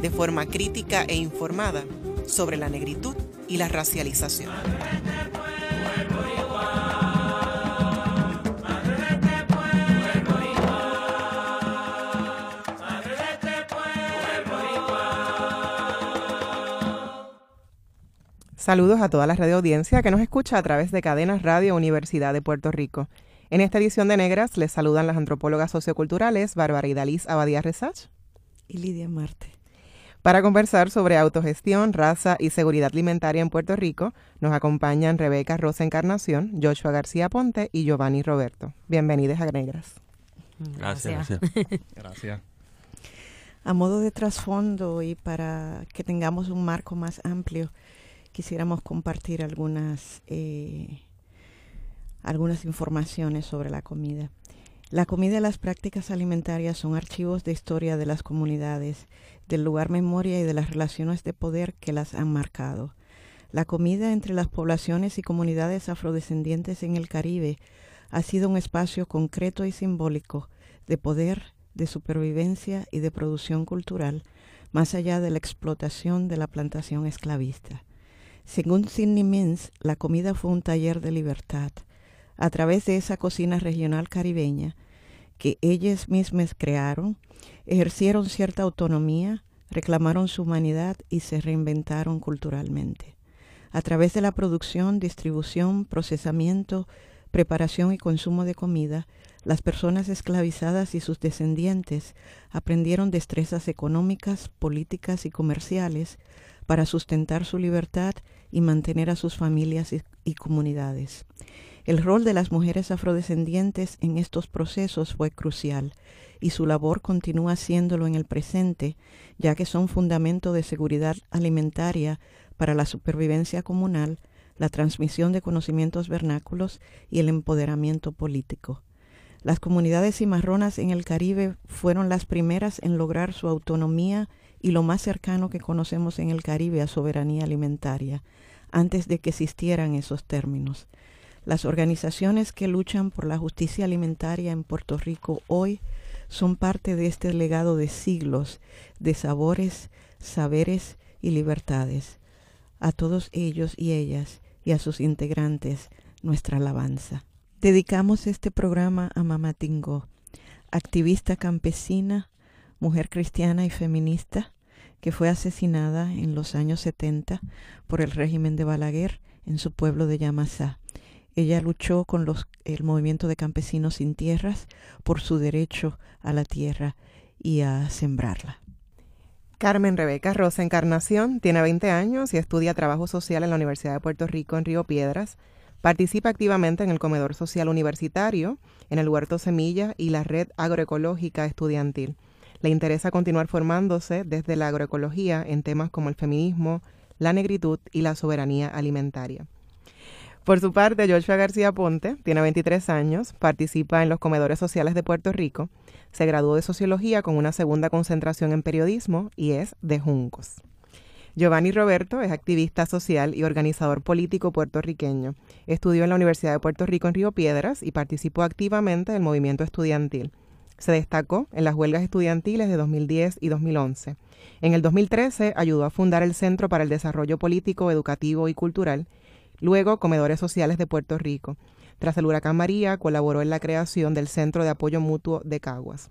de forma crítica e informada sobre la negritud y la racialización. Saludos a toda la radio audiencia que nos escucha a través de Cadenas Radio Universidad de Puerto Rico. En esta edición de Negras les saludan las antropólogas socioculturales Bárbara Idaliz Abadía Resach y Lidia Marte. Para conversar sobre autogestión, raza y seguridad alimentaria en Puerto Rico, nos acompañan Rebeca Rosa Encarnación, Joshua García Ponte y Giovanni Roberto. Bienvenidos a Negras. Gracias. Gracias. A modo de trasfondo y para que tengamos un marco más amplio, quisiéramos compartir algunas, eh, algunas informaciones sobre la comida. La comida y las prácticas alimentarias son archivos de historia de las comunidades, del lugar memoria y de las relaciones de poder que las han marcado. La comida entre las poblaciones y comunidades afrodescendientes en el Caribe ha sido un espacio concreto y simbólico de poder, de supervivencia y de producción cultural, más allá de la explotación de la plantación esclavista. Según Sidney Mins, la comida fue un taller de libertad, a través de esa cocina regional caribeña que ellas mismas crearon, ejercieron cierta autonomía, reclamaron su humanidad y se reinventaron culturalmente. A través de la producción, distribución, procesamiento, preparación y consumo de comida, las personas esclavizadas y sus descendientes aprendieron destrezas económicas, políticas y comerciales para sustentar su libertad y mantener a sus familias y, comunidades. El rol de las mujeres afrodescendientes en estos procesos fue crucial y su labor continúa siéndolo en el presente, ya que son fundamento de seguridad alimentaria para la supervivencia comunal, la transmisión de conocimientos vernáculos y el empoderamiento político. Las comunidades cimarronas en el Caribe fueron las primeras en lograr su autonomía y lo más cercano que conocemos en el Caribe a soberanía alimentaria, antes de que existieran esos términos. Las organizaciones que luchan por la justicia alimentaria en Puerto Rico hoy son parte de este legado de siglos de sabores, saberes y libertades. A todos ellos y ellas y a sus integrantes nuestra alabanza. Dedicamos este programa a Mama Tingo, activista campesina, mujer cristiana y feminista, que fue asesinada en los años 70 por el régimen de Balaguer en su pueblo de Yamasá. Ella luchó con los, el movimiento de campesinos sin tierras por su derecho a la tierra y a sembrarla. Carmen Rebeca Rosa Encarnación tiene 20 años y estudia trabajo social en la Universidad de Puerto Rico en Río Piedras. Participa activamente en el comedor social universitario, en el huerto Semilla y la red agroecológica estudiantil. Le interesa continuar formándose desde la agroecología en temas como el feminismo, la negritud y la soberanía alimentaria. Por su parte, Joshua García Ponte tiene 23 años, participa en los comedores sociales de Puerto Rico, se graduó de sociología con una segunda concentración en periodismo y es de Juncos. Giovanni Roberto es activista social y organizador político puertorriqueño. Estudió en la Universidad de Puerto Rico en Río Piedras y participó activamente del movimiento estudiantil. Se destacó en las huelgas estudiantiles de 2010 y 2011. En el 2013 ayudó a fundar el Centro para el Desarrollo Político, Educativo y Cultural, luego Comedores Sociales de Puerto Rico. Tras el huracán María, colaboró en la creación del Centro de Apoyo Mutuo de Caguas.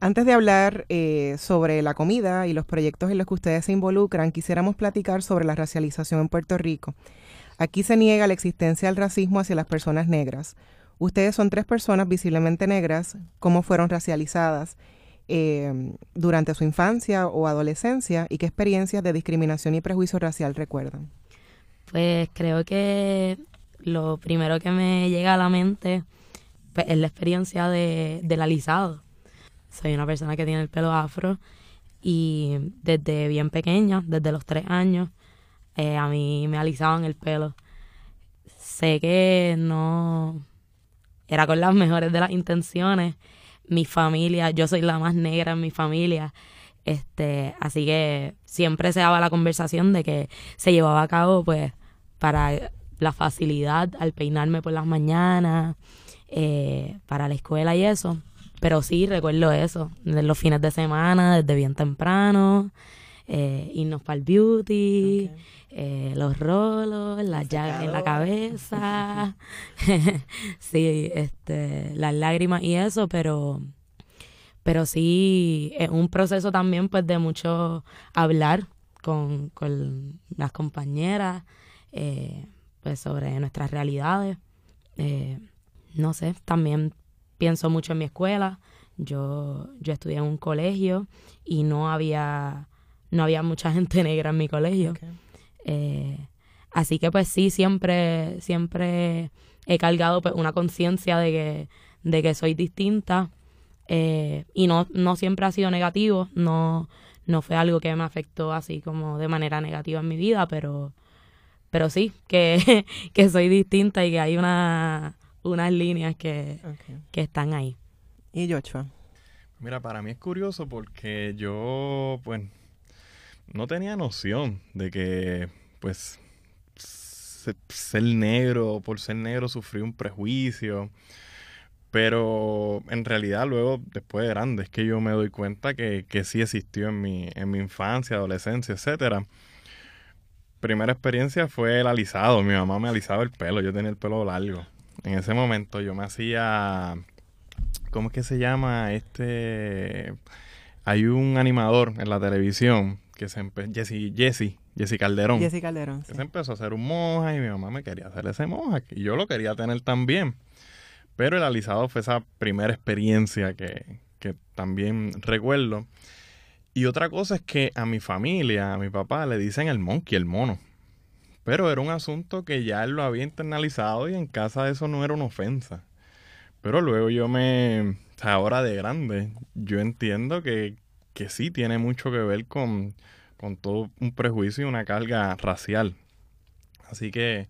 Antes de hablar eh, sobre la comida y los proyectos en los que ustedes se involucran, quisiéramos platicar sobre la racialización en Puerto Rico. Aquí se niega la existencia del racismo hacia las personas negras. Ustedes son tres personas visiblemente negras. ¿Cómo fueron racializadas eh, durante su infancia o adolescencia y qué experiencias de discriminación y prejuicio racial recuerdan? Pues creo que lo primero que me llega a la mente pues, es la experiencia de, del alisado. Soy una persona que tiene el pelo afro Y desde bien pequeña, desde los tres años, eh, a mí me alisaban el pelo. Sé que no era con las mejores de las intenciones. Mi familia, yo soy la más negra en mi familia. Este, así que siempre se daba la conversación de que se llevaba a cabo pues para la facilidad al peinarme por las mañanas, eh, para la escuela y eso. Pero sí, recuerdo eso, los fines de semana, desde bien temprano, eh, irnos para el beauty, eh, los rolos, las llagas en la cabeza, sí, este, las lágrimas y eso, pero, pero sí, es un proceso también pues de mucho hablar con, con las compañeras, eh, pues sobre nuestras realidades. Eh, no sé, también pienso mucho en mi escuela. Yo, yo estudié en un colegio y no había, no había mucha gente negra en mi colegio. Eh, así que pues sí, siempre, siempre he cargado pues, una conciencia de que, de que soy distinta. Eh, y no, no siempre ha sido negativo, no, no fue algo que me afectó así como de manera negativa en mi vida, pero, pero sí, que, que soy distinta y que hay una, unas líneas que, que están ahí. ¿Y Joshua? Mira, para mí es curioso porque yo, pues, no tenía noción de que, pues, ser negro, por ser negro, sufrí un prejuicio. Pero en realidad luego, después de grande, es que yo me doy cuenta que, que sí existió en mi, en mi infancia, adolescencia, etcétera. Primera experiencia fue el alisado. Mi mamá me alisaba el pelo, yo tenía el pelo largo en ese momento yo me hacía, ¿cómo es que se llama? Este, hay un animador en la televisión que se empezó, Jesse, Jesse, Jesse Calderón. Jesse Calderón, Se empezó a hacer un moja y mi mamá me quería hacer ese moja y yo lo quería tener también. Pero el alisado fue esa primera experiencia que, que también recuerdo. Y otra cosa es que a mi familia, a mi papá, le dicen el monkey, el mono. Pero era un asunto que ya él lo había internalizado y en casa eso no era una ofensa. Pero luego yo me, ahora de grande, yo entiendo que, que sí tiene mucho que ver con, con todo un prejuicio y una carga racial. Así que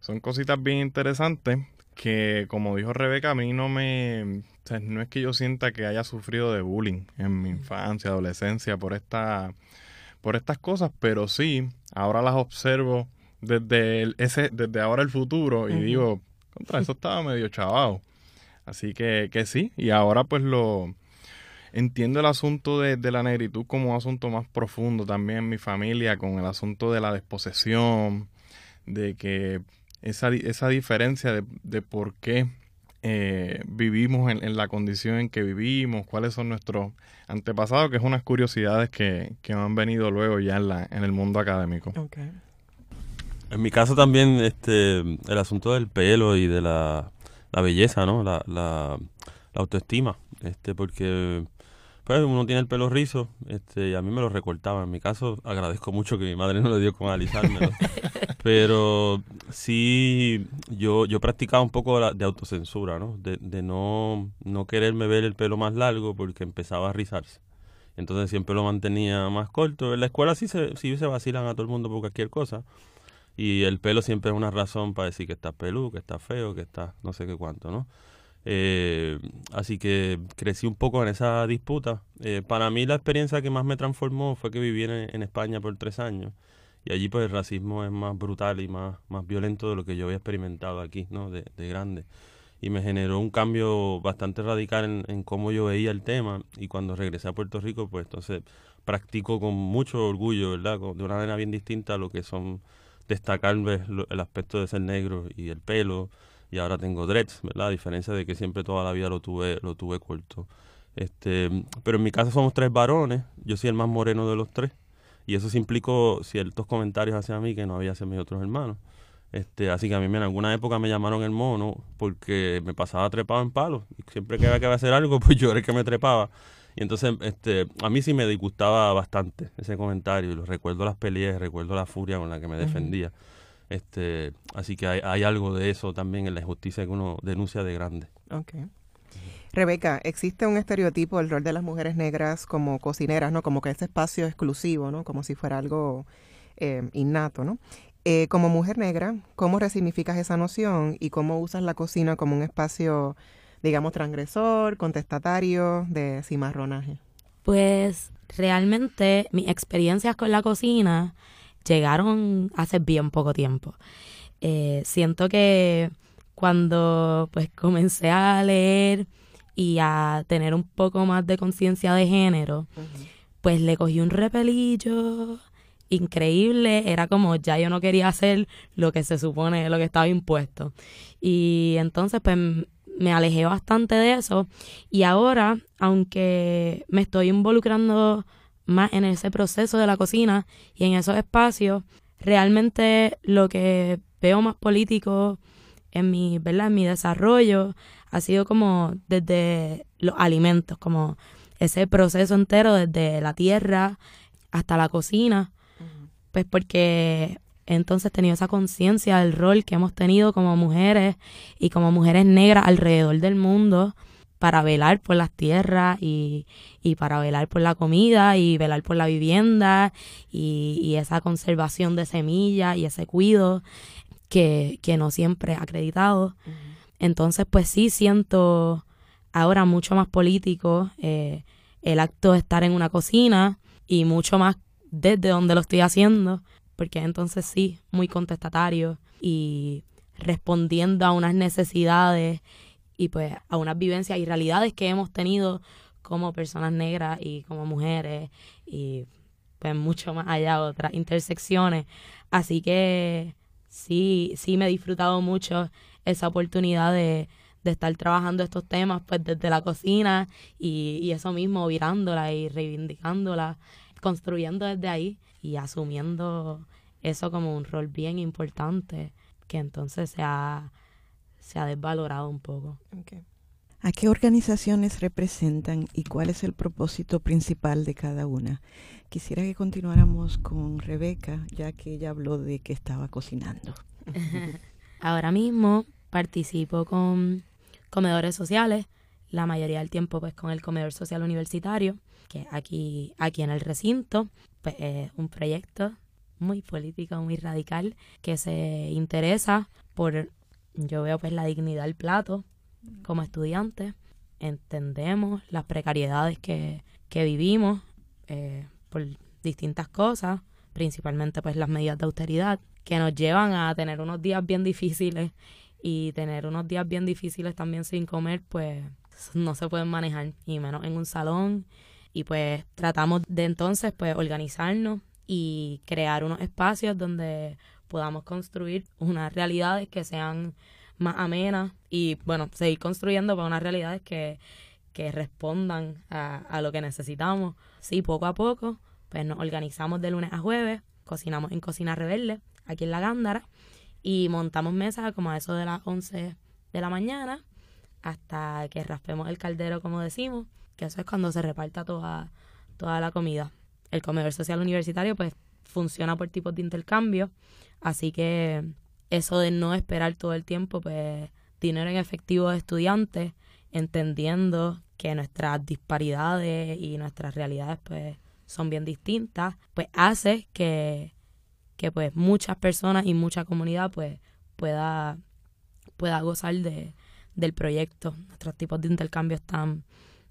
son cositas bien interesantes que, como dijo Rebeca, a mí no me... no es que yo sienta que haya sufrido de bullying en mi infancia, adolescencia, por, esta, por estas cosas, pero sí, ahora las observo desde, ese, desde ahora el futuro y digo, contra eso estaba medio chavado. Así que, que sí, y ahora pues lo entiendo el asunto de, la negritud como un asunto más profundo también en mi familia, con el asunto de la desposesión, de que esa, esa diferencia de, de por qué eh, vivimos en, la condición en que vivimos, cuáles son nuestros antepasados, que es unas curiosidades que, que han venido luego ya en, la, en el mundo académico. En mi caso también este el asunto del pelo y de la, belleza, ¿no? La, la, autoestima, este porque pues uno tiene el pelo rizo, este, y a mí me lo recortaba. En mi caso, agradezco mucho que mi madre no le dio con alisármelo. Pero sí, yo, yo practicaba un poco de autocensura, ¿no? De, de no, no quererme ver el pelo más largo porque empezaba a rizarse. Entonces siempre lo mantenía más corto. En la escuela sí se, sí se vacilan a todo el mundo por cualquier cosa. Y el pelo siempre es una razón para decir que está peludo, que está feo, que está no sé qué cuánto, ¿no? Eh, así que crecí un poco en esa disputa. Eh, para mí la experiencia que más me transformó fue que viví en, España por tres años. Y allí pues el racismo es más brutal y más, más violento de lo que yo había experimentado aquí, ¿no? De, de grande. Y me generó un cambio bastante radical en, cómo yo veía el tema. Y cuando regresé a Puerto Rico, pues entonces practico con mucho orgullo, ¿verdad? De una manera bien distinta a lo que son destacar el aspecto de ser negro y el pelo y ahora tengo dreads, ¿verdad? A diferencia de que siempre toda la vida lo tuve lo tuve corto. Este, pero en mi casa somos tres varones, yo soy el más moreno de los tres y eso se implicó ciertos comentarios hacia mí que no había hacia mis otros hermanos. Este, así que a mí en alguna época me llamaron el mono porque me pasaba trepado en palos. Y siempre que había que hacer algo, pues yo era el que me trepaba. Y entonces, este, a mí sí me disgustaba bastante ese comentario. Y recuerdo las peleas, recuerdo la furia con la que me defendía. Este, así que hay, algo de eso también en la injusticia que uno denuncia de grande. Okay. Rebeca, existe un estereotipo del rol de las mujeres negras como cocineras, ¿no? Como que ese espacio exclusivo, ¿no? Como si fuera algo eh, innato, ¿no? Eh, como mujer negra, ¿cómo resignificas esa noción y cómo usas la cocina como un espacio, digamos, transgresor, contestatario de cimarronaje? Pues realmente mis experiencias con la cocina llegaron hace bien poco tiempo. Eh, siento que cuando pues comencé a leer y a tener un poco más de conciencia de género, pues le cogí un repelillo increíble, era como ya yo no quería hacer lo que se supone, lo que estaba impuesto. Y entonces pues me alejé bastante de eso y ahora, aunque me estoy involucrando más en ese proceso de la cocina y en esos espacios, realmente lo que veo más político en mi, ¿verdad? En mi desarrollo ha sido como desde los alimentos, como ese proceso entero desde la tierra hasta la cocina pues porque entonces he tenido esa conciencia del rol que hemos tenido como mujeres y como mujeres negras alrededor del mundo para velar por las tierras y, para velar por la comida y velar por la vivienda y, esa conservación de semillas y ese cuido que, no siempre he acreditado. Entonces, pues sí siento ahora mucho más político eh, el acto de estar en una cocina y mucho más desde donde lo estoy haciendo, porque entonces sí, muy contestatario y respondiendo a unas necesidades y pues a unas vivencias y realidades que hemos tenido como personas negras y como mujeres y pues mucho más allá otras intersecciones. Así que sí, sí me he disfrutado mucho esa oportunidad de, de estar trabajando estos temas pues desde la cocina y, y eso mismo, virándola y reivindicándola construyendo desde ahí y asumiendo eso como un rol bien importante que entonces se ha, se ha desvalorado un poco. ¿A qué organizaciones representan y cuál es el propósito principal de cada una? Quisiera que continuáramos con Rebeca, ya que ella habló de que estaba cocinando. Ahora mismo participo con comedores sociales, la mayoría del tiempo pues con el comedor social universitario que aquí, aquí en el recinto, pues, es un proyecto muy político, muy radical, que se interesa por, yo veo pues la dignidad del plato como estudiantes, entendemos las precariedades que, que vivimos eh, por distintas cosas, principalmente pues las medidas de austeridad, que nos llevan a tener unos días bien difíciles y tener unos días bien difíciles también sin comer, pues no se pueden manejar, y menos en un salón. Y pues tratamos de entonces pues organizarnos y crear unos espacios donde podamos construir unas realidades que sean más amenas y bueno, seguir construyendo para unas realidades que, que respondan a, a lo que necesitamos. Sí, poco a poco, pues nos organizamos de lunes a jueves, cocinamos en Cocina Rebelde, aquí en La Gándara, y montamos mesas como a eso de las 11 de la mañana hasta que raspemos el caldero, como decimos, que eso es cuando se reparta toda, toda la comida. El comedor social universitario pues funciona por tipos de intercambio, así que eso de no esperar todo el tiempo pues dinero en efectivo de estudiantes, entendiendo que nuestras disparidades y nuestras realidades pues son bien distintas, pues hace que, que pues muchas personas y mucha comunidad pues pueda, pueda gozar de, del proyecto. Nuestros tipos de intercambio están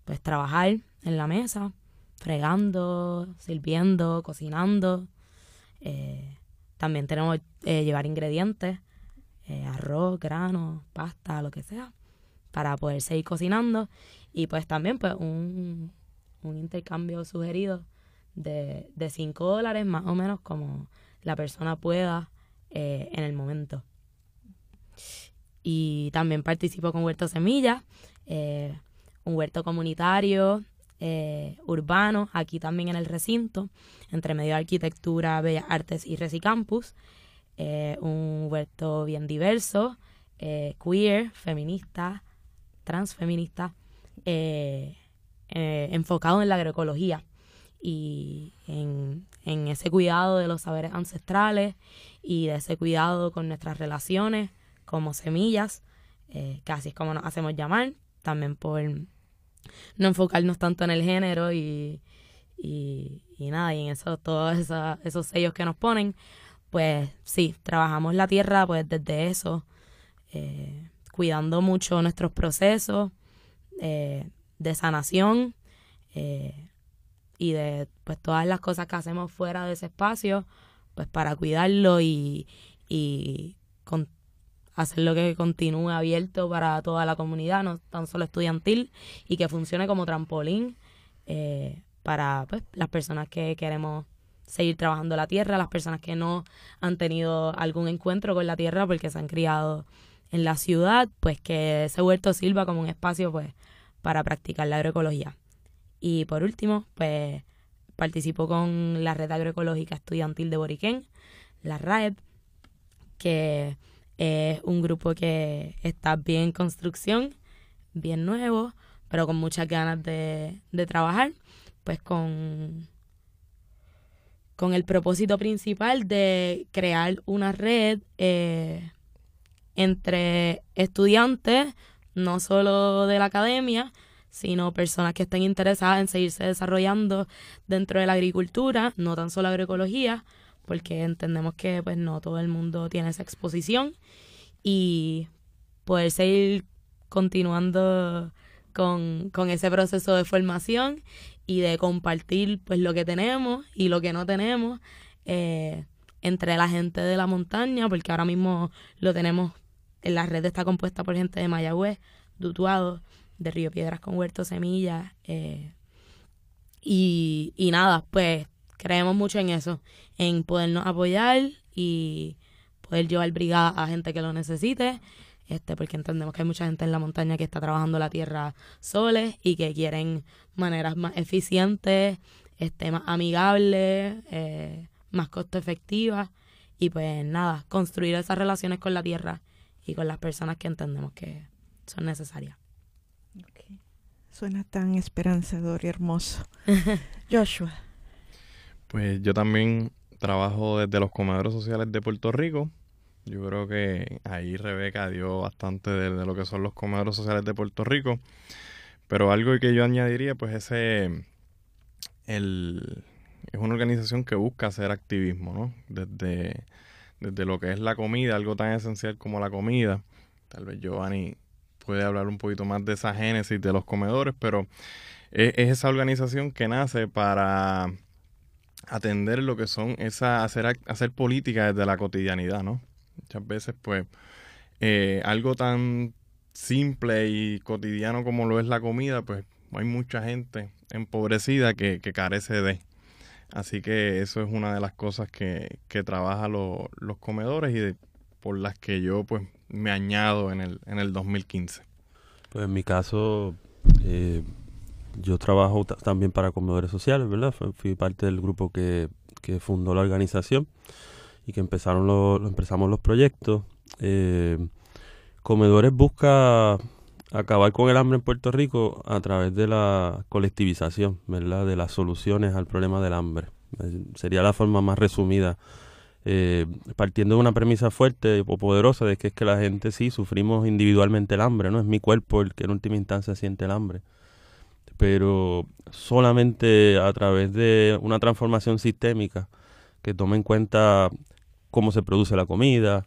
pues trabajar en la mesa, fregando, sirviendo, cocinando. Eh, también tenemos eh, llevar ingredientes, eh, arroz, grano, pasta, lo que sea, para poder seguir cocinando. Y pues también pues un, un intercambio sugerido de, de 5 dólares más o menos como la persona pueda en el momento. Y también participo con Huerto Semilla, un huerto comunitario eh, urbano, aquí también en el recinto, entre medio de arquitectura, bellas artes y resicampus. Eh, un huerto bien diverso, eh, queer, feminista, transfeminista, enfocado en la agroecología y en, ese cuidado de los saberes ancestrales y de ese cuidado con nuestras relaciones como semillas, que así es como nos hacemos llamar, también por no enfocarnos tanto en el género y, y, nada, y en eso, todos esos sellos que nos ponen, pues sí, trabajamos la tierra pues desde eso, eh, cuidando mucho nuestros procesos eh, de sanación eh, y de pues todas las cosas que hacemos fuera de ese espacio, pues para cuidarlo y, y con, hacerlo que continúe abierto para toda la comunidad, no tan solo estudiantil, y que funcione como trampolín eh, para pues, las personas que queremos seguir trabajando la tierra, las personas que no han tenido algún encuentro con la tierra porque se han criado en la ciudad, pues que ese huerto sirva como un espacio pues para practicar la agroecología. Y por último, pues participo con la Red Agroecológica Estudiantil de Boriquén, la RAEB, que es un grupo que está bien en construcción, bien nuevo, pero con muchas ganas de, trabajar, pues con, con el propósito principal de crear una red eh, entre estudiantes, no solo de la academia, sino personas que estén interesadas en seguirse desarrollando dentro de la agricultura, no tan solo agroecología, porque entendemos que pues no todo el mundo tiene esa exposición y poder seguir continuando con, ese proceso de formación y de compartir pues lo que tenemos y lo que no tenemos eh, entre la gente de la montaña, porque ahora mismo lo tenemos, en la red está compuesta por gente de Mayagüez, Dutuado, de Río Piedras con Huerto Semillas, eh, y, y nada, pues creemos mucho en eso, en podernos apoyar y poder llevar brigada a gente que lo necesite, este, porque entendemos que hay mucha gente en la montaña que está trabajando la tierra soles y que quieren maneras más eficientes, este, más amigables, eh, más costo efectivas y pues nada, construir esas relaciones con la tierra y con las personas que entendemos que son necesarias. Suena tan esperanzador y hermoso. Joshua. Pues yo también trabajo desde los comedores sociales de Puerto Rico. Yo creo que ahí Rebeca dio bastante de, lo que son los comedores sociales de Puerto Rico. Pero algo que yo añadiría, pues ese el, es una organización que busca hacer activismo, ¿no? Desde, desde lo que es la comida, algo tan esencial como la comida. Tal vez Giovanni puede hablar un poquito más de esa génesis de los comedores, pero es esa organización que nace para atender lo que son esa hacer hacer política desde la cotidianidad, ¿no? Muchas veces, pues, eh, algo tan simple y cotidiano como lo es la comida, pues hay mucha gente empobrecida que, carece de. Así que eso es una de las cosas que, que trabaja los comedores y por las que yo pues me añado en el, en el 2015. Pues en mi caso, eh, yo trabajo también para comedores sociales, ¿verdad? Fui parte del grupo que, fundó la organización y que empezaron los, empezamos los proyectos. Eh, comedores busca acabar con el hambre en Puerto Rico a través de la colectivización, ¿verdad? De las soluciones al problema del hambre. Sería la forma más resumida. Eh, partiendo de una premisa fuerte o poderosa de que es que la gente sí sufrimos individualmente el hambre, ¿no? Es mi cuerpo el que en última instancia siente el hambre pero solamente a través de una transformación sistémica que tome en cuenta cómo se produce la comida,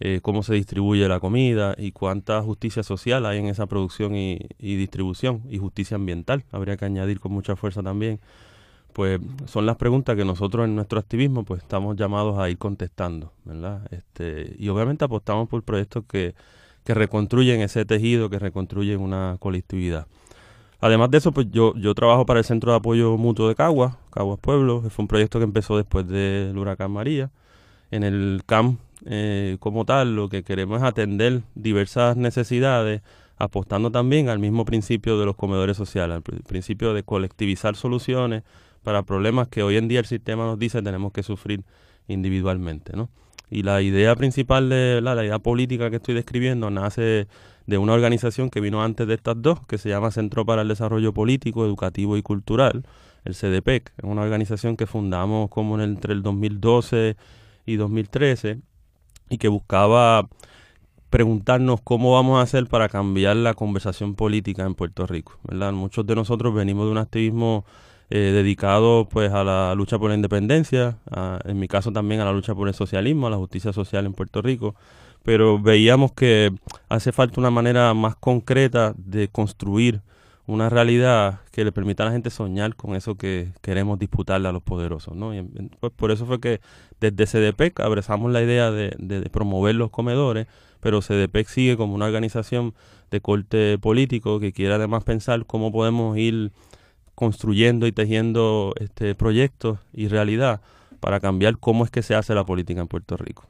eh, cómo se distribuye la comida y cuánta justicia social hay en esa producción y, distribución y justicia ambiental, habría que añadir con mucha fuerza también, pues son las preguntas que nosotros en nuestro activismo pues estamos llamados a ir contestando, ¿verdad? Este, y obviamente apostamos por proyectos que, que reconstruyen ese tejido, que reconstruyen una colectividad. Además de eso, pues yo, yo trabajo para el Centro de Apoyo Mutuo de Caguas, Caguas Pueblo. Fue un proyecto que empezó después del huracán María. En el CAM, eh, como tal, lo que queremos es atender diversas necesidades, apostando también al mismo principio de los comedores sociales, al principio de colectivizar soluciones para problemas que hoy en día el sistema nos dice tenemos que sufrir individualmente, ¿no? Y la idea principal de la, la idea política que estoy describiendo nace de una organización que vino antes de estas dos, que se llama Centro para el Desarrollo Político, Educativo y Cultural, el CDPEC. Es una organización que fundamos como entre el 2012 y 2013 y que buscaba preguntarnos cómo vamos a hacer para cambiar la conversación política en Puerto Rico, ¿verdad? Muchos de nosotros venimos de un activismo eh, dedicado pues a la lucha por la independencia, en mi caso también a la lucha por el socialismo, a la justicia social en Puerto Rico, pero veíamos que hace falta una manera más concreta de construir una realidad que le permita a la gente soñar con eso que queremos disputarle a los poderosos, ¿no? Y pues por eso fue que desde CDPEC abrazamos la idea de, de, promover los comedores, pero CDPEC sigue como una organización de corte político que quiere además pensar cómo podemos ir construyendo y tejiendo este proyectos y realidad para cambiar cómo es que se hace la política en Puerto Rico.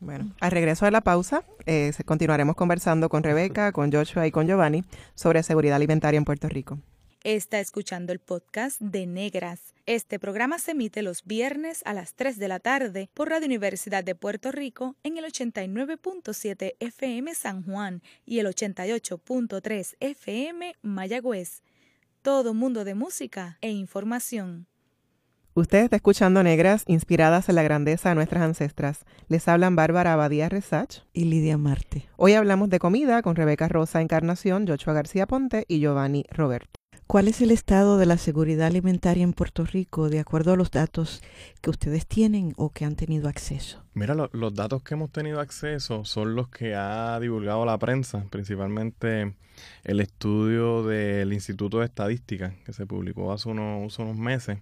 Bueno, al regreso de la pausa, eh, continuaremos conversando con Rebeca, con Joshua y con Giovanni sobre seguridad alimentaria en Puerto Rico. Está escuchando el podcast de Negras. Este programa se emite los viernes a las 3 de la tarde por Radio Universidad de Puerto Rico en el 89.7 FM San Juan y el 88.3 FM Mayagüez. Todo mundo de música e información. Usted está escuchando Negras, inspiradas en la grandeza de nuestras ancestras. Les hablan Bárbara Abadía Resach y Lidia Marte. Hoy hablamos de comida con Rebeca Rosa Encarnación, Joshua García Ponte y Giovanni Roberto. ¿Cuál es el estado de la seguridad alimentaria en Puerto Rico de acuerdo a los datos que ustedes tienen o que han tenido acceso? Mira, los datos que hemos tenido acceso son los que ha divulgado la prensa, principalmente el estudio del Instituto de Estadística que se publicó hace unos meses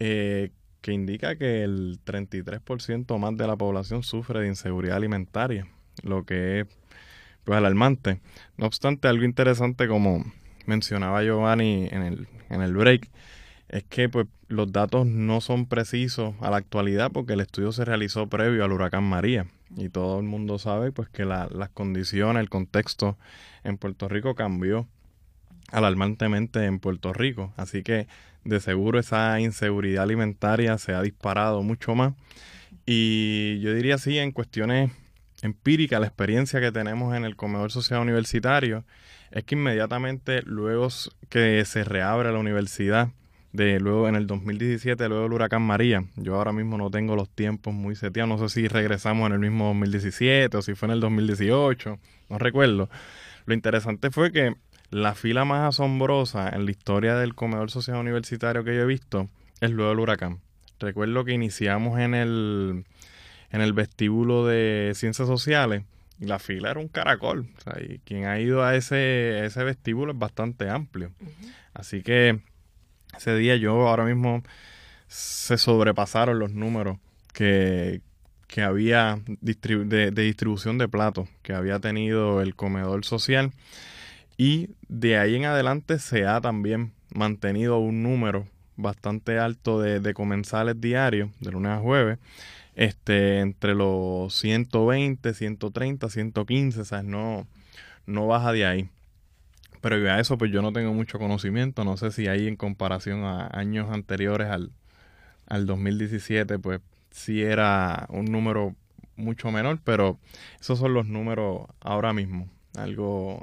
eh, que indica que el 33% más de la población sufre de inseguridad alimentaria, lo que es pues alarmante. No obstante, algo interesante como mencionaba Giovanni en el, en el break, es que pues, los datos no son precisos a la actualidad porque el estudio se realizó previo al huracán María y todo el mundo sabe pues que la, las condiciones, el contexto en Puerto Rico cambió alarmantemente en Puerto Rico. Así que de seguro esa inseguridad alimentaria se ha disparado mucho más. Y yo diría así, en cuestiones empíricas, la experiencia que tenemos en el comedor social universitario es que inmediatamente luego que se reabre la universidad, de luego en el 2017, luego del huracán María, yo ahora mismo no tengo los tiempos muy seteados, no sé si regresamos en el mismo 2017 o si fue en el 2018, no recuerdo. Lo interesante fue que la fila más asombrosa en la historia del comedor social universitario que yo he visto es luego del huracán. Recuerdo que iniciamos en el, en el vestíbulo de ciencias sociales la fila era un caracol. y quien ha ido a ese, ese vestíbulo es bastante amplio. Así que ese día yo ahora mismo se sobrepasaron los números que, que había de, de distribución de platos que había tenido el comedor social. Y de ahí en adelante se ha también mantenido un número bastante alto de, comensales diarios, de lunes a jueves, este, entre los 120, 130, 115, ¿sabes? No, no baja de ahí. Pero a eso pues yo no tengo mucho conocimiento, no sé si ahí en comparación a años anteriores al, al 2017 pues sí era un número mucho menor, pero esos son los números ahora mismo, algo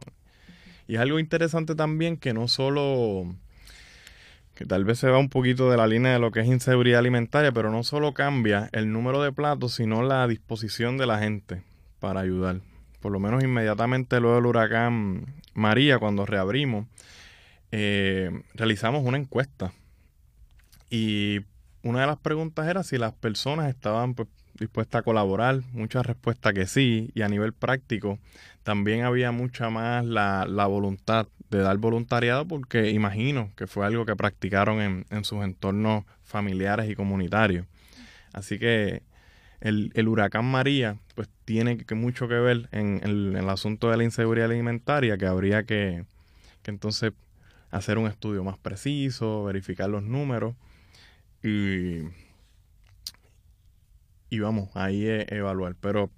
y es algo interesante también que no solo, que tal vez se va un poquito de la línea de lo que es inseguridad alimentaria, pero no solo cambia el número de platos, sino la disposición de la gente para ayudar. Por lo menos inmediatamente luego del huracán María, cuando reabrimos, eh, realizamos una encuesta. Y una de las preguntas era si las personas estaban pues, dispuesta a colaborar, mucha respuesta que sí, y a nivel práctico también había mucha más la, voluntad de dar voluntariado porque imagino que fue algo que practicaron en, en sus entornos familiares y comunitarios. Así que el, el huracán María pues tiene que, mucho que ver en, el asunto de la inseguridad alimentaria que habría que, que entonces hacer un estudio más preciso, verificar los números y y vamos, ahí e, evaluar. Pero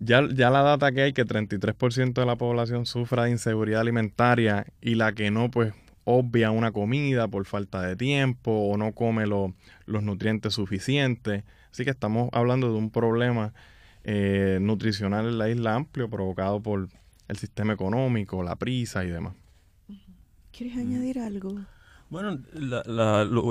ya, ya la data que hay, que 33% de la población sufra de inseguridad alimentaria y la que no, pues obvia una comida por falta de tiempo o no come los nutrientes suficientes. Así que estamos hablando de un problema eh, nutricional en la isla amplio provocado por el sistema económico, la prisa y demás. ¿Quieres añadir algo? Bueno,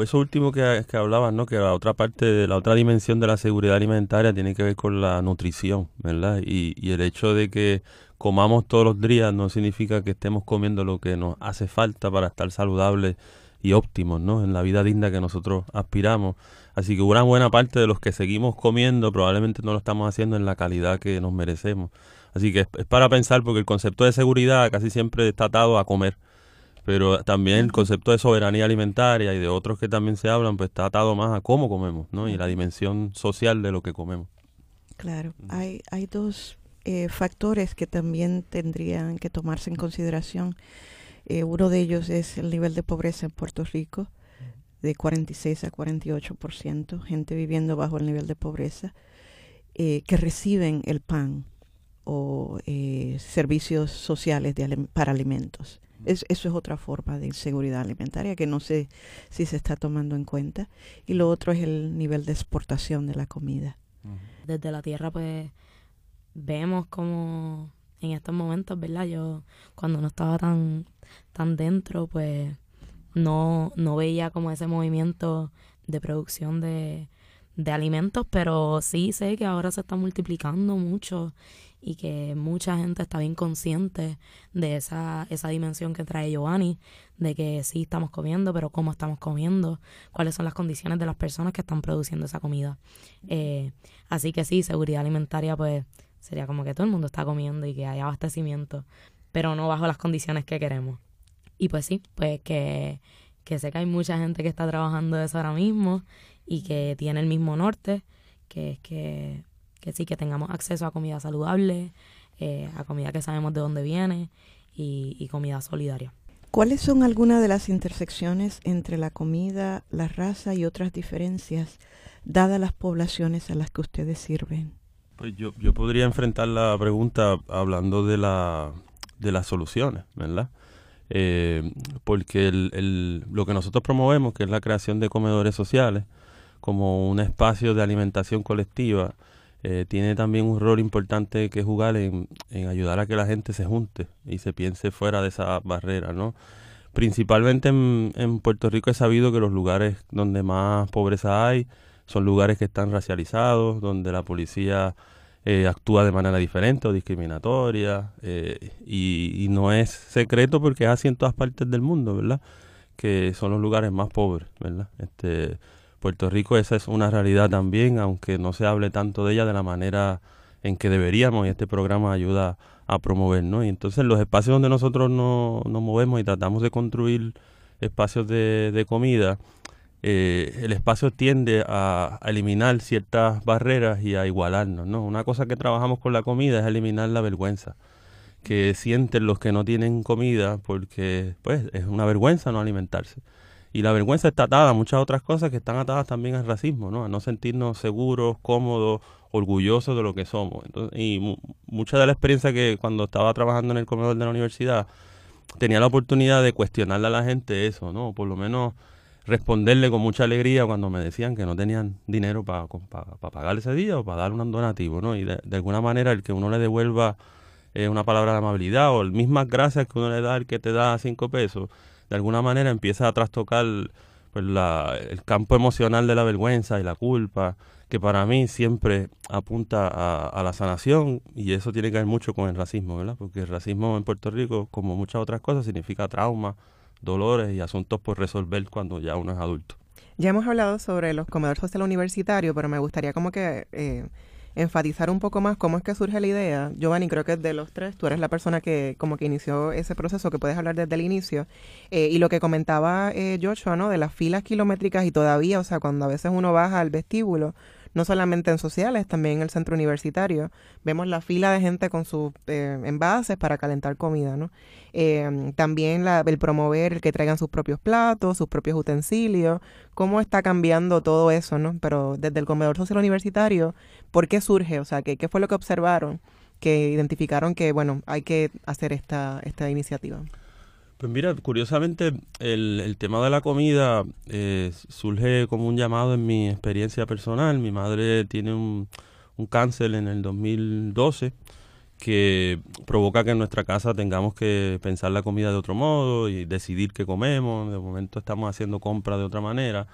eso último que, hablabas, ¿no? Que la otra parte, la otra dimensión de la seguridad alimentaria tiene que ver con la nutrición, ¿verdad? Y, y el hecho de que comamos todos los días no significa que estemos comiendo lo que nos hace falta para estar saludables y óptimos, ¿no? En la vida digna que nosotros aspiramos. Así que una buena parte de los que seguimos comiendo probablemente no lo estamos haciendo en la calidad que nos merecemos. Así que es, es para pensar porque el concepto de seguridad casi siempre está atado a comer pero también el concepto de soberanía alimentaria y de otros que también se hablan, pues está atado más a cómo comemos, ¿no? Y la dimensión social de lo que comemos. Claro, hay, hay dos eh, factores que también tendrían que tomarse en consideración. Eh, uno de ellos es el nivel de pobreza en Puerto Rico, de 46 a 48%, gente viviendo bajo el nivel de pobreza, eh, que reciben el PAN o servicios sociales de, para alimentos eso es otra forma de inseguridad alimentaria que no sé si se está tomando en cuenta. Y lo otro es el nivel de exportación de la comida. Desde la tierra, pues, vemos como en estos momentos, ¿verdad? Yo cuando no estaba tan, tan dentro, pues, no, no veía como ese movimiento de producción de, de alimentos, pero sí sé que ahora se está multiplicando mucho y que mucha gente está bien consciente de esa, esa dimensión que trae Giovanni, de que sí estamos comiendo, pero cómo estamos comiendo, cuáles son las condiciones de las personas que están produciendo esa comida. Eh, así que sí, seguridad alimentaria pues sería como que todo el mundo está comiendo y que haya abastecimiento, pero no bajo las condiciones que queremos. Y pues sí, pues que, que sé que hay mucha gente que está trabajando eso ahora mismo y que tiene el mismo norte, que es que que sí, que tengamos acceso a comida saludable, eh, a comida que sabemos de dónde viene y, comida solidaria. ¿Cuáles son algunas de las intersecciones entre la comida, la raza y otras diferencias dadas las poblaciones a las que ustedes sirven? Pues yo, yo podría enfrentar la pregunta hablando de, la, de las soluciones, ¿verdad? Eh, porque el, lo que nosotros promovemos, que es la creación de comedores sociales, como un espacio de alimentación colectiva, eh, tiene también un rol importante que jugar en, ayudar a que la gente se junte y se piense fuera de esa barrera, ¿no? Principalmente en, Puerto Rico he sabido que los lugares donde más pobreza hay son lugares que están racializados, donde la policía eh, actúa de manera diferente o discriminatoria, eh, y, y, no es secreto porque es así en todas partes del mundo, ¿verdad? Que son los lugares más pobres, ¿verdad? Este, Puerto Rico esa es una realidad también, aunque no se hable tanto de ella de la manera en que deberíamos y este programa ayuda a promover, ¿no? Y entonces los espacios donde nosotros nos movemos y tratamos de construir espacios de, comida, eh, el espacio tiende a, eliminar ciertas barreras y a igualarnos, ¿no? Una cosa que trabajamos con la comida es eliminar la vergüenza que sienten los que no tienen comida porque pues es una vergüenza no alimentarse. Y la vergüenza está atada a muchas otras cosas que están atadas también al racismo, ¿no? A no sentirnos seguros, cómodos, orgullosos de lo que somos. y mucha de la experiencia que cuando estaba trabajando en el comedor de la universidad, tenía la oportunidad de cuestionarle a la gente eso, ¿no? Por lo menos responderle con mucha alegría cuando me decían que no tenían dinero para pagar ese día o para dar un donativo, ¿no? Y de, alguna manera el que uno le devuelva eh, una palabra de amabilidad o el mismas gracias que uno le da al que te da cinco pesos, de alguna manera empieza a trastocar pues, el campo emocional de la vergüenza y la culpa, que para mí siempre apunta a, la sanación y eso tiene que ver mucho con el racismo, ¿verdad? Porque el racismo en Puerto Rico, como muchas otras cosas, significa trauma, dolores y asuntos por resolver cuando ya uno es adulto. Ya hemos hablado sobre los comedores sociales universitarios, pero me gustaría como que eh, enfatizar un poco más cómo es que surge la idea. Giovanni, creo que de los tres, tú eres la persona que como que inició ese proceso, que puedes hablar desde el inicio. Eh, y lo que comentaba eh, Joshua, ¿no? De las filas kilométricas y todavía, o sea, cuando a veces uno baja al vestíbulo, no solamente en sociales, también en el centro universitario. Vemos la fila de gente con sus eh, envases para calentar comida, ¿no? Eh, también la, el promover que traigan sus propios platos, sus propios utensilios, cómo está cambiando todo eso, ¿no? Pero desde el comedor social universitario, ¿por qué surge? O sea, ¿qué, qué fue lo que observaron? Que identificaron que, bueno, hay que hacer esta, esta iniciativa. Pues mira, curiosamente el, tema de la comida eh, surge como un llamado en mi experiencia personal. Mi madre tiene un, cáncer en el 2012 que provoca que en nuestra casa tengamos que pensar la comida de otro modo y decidir qué comemos. De momento estamos haciendo compras de otra manera.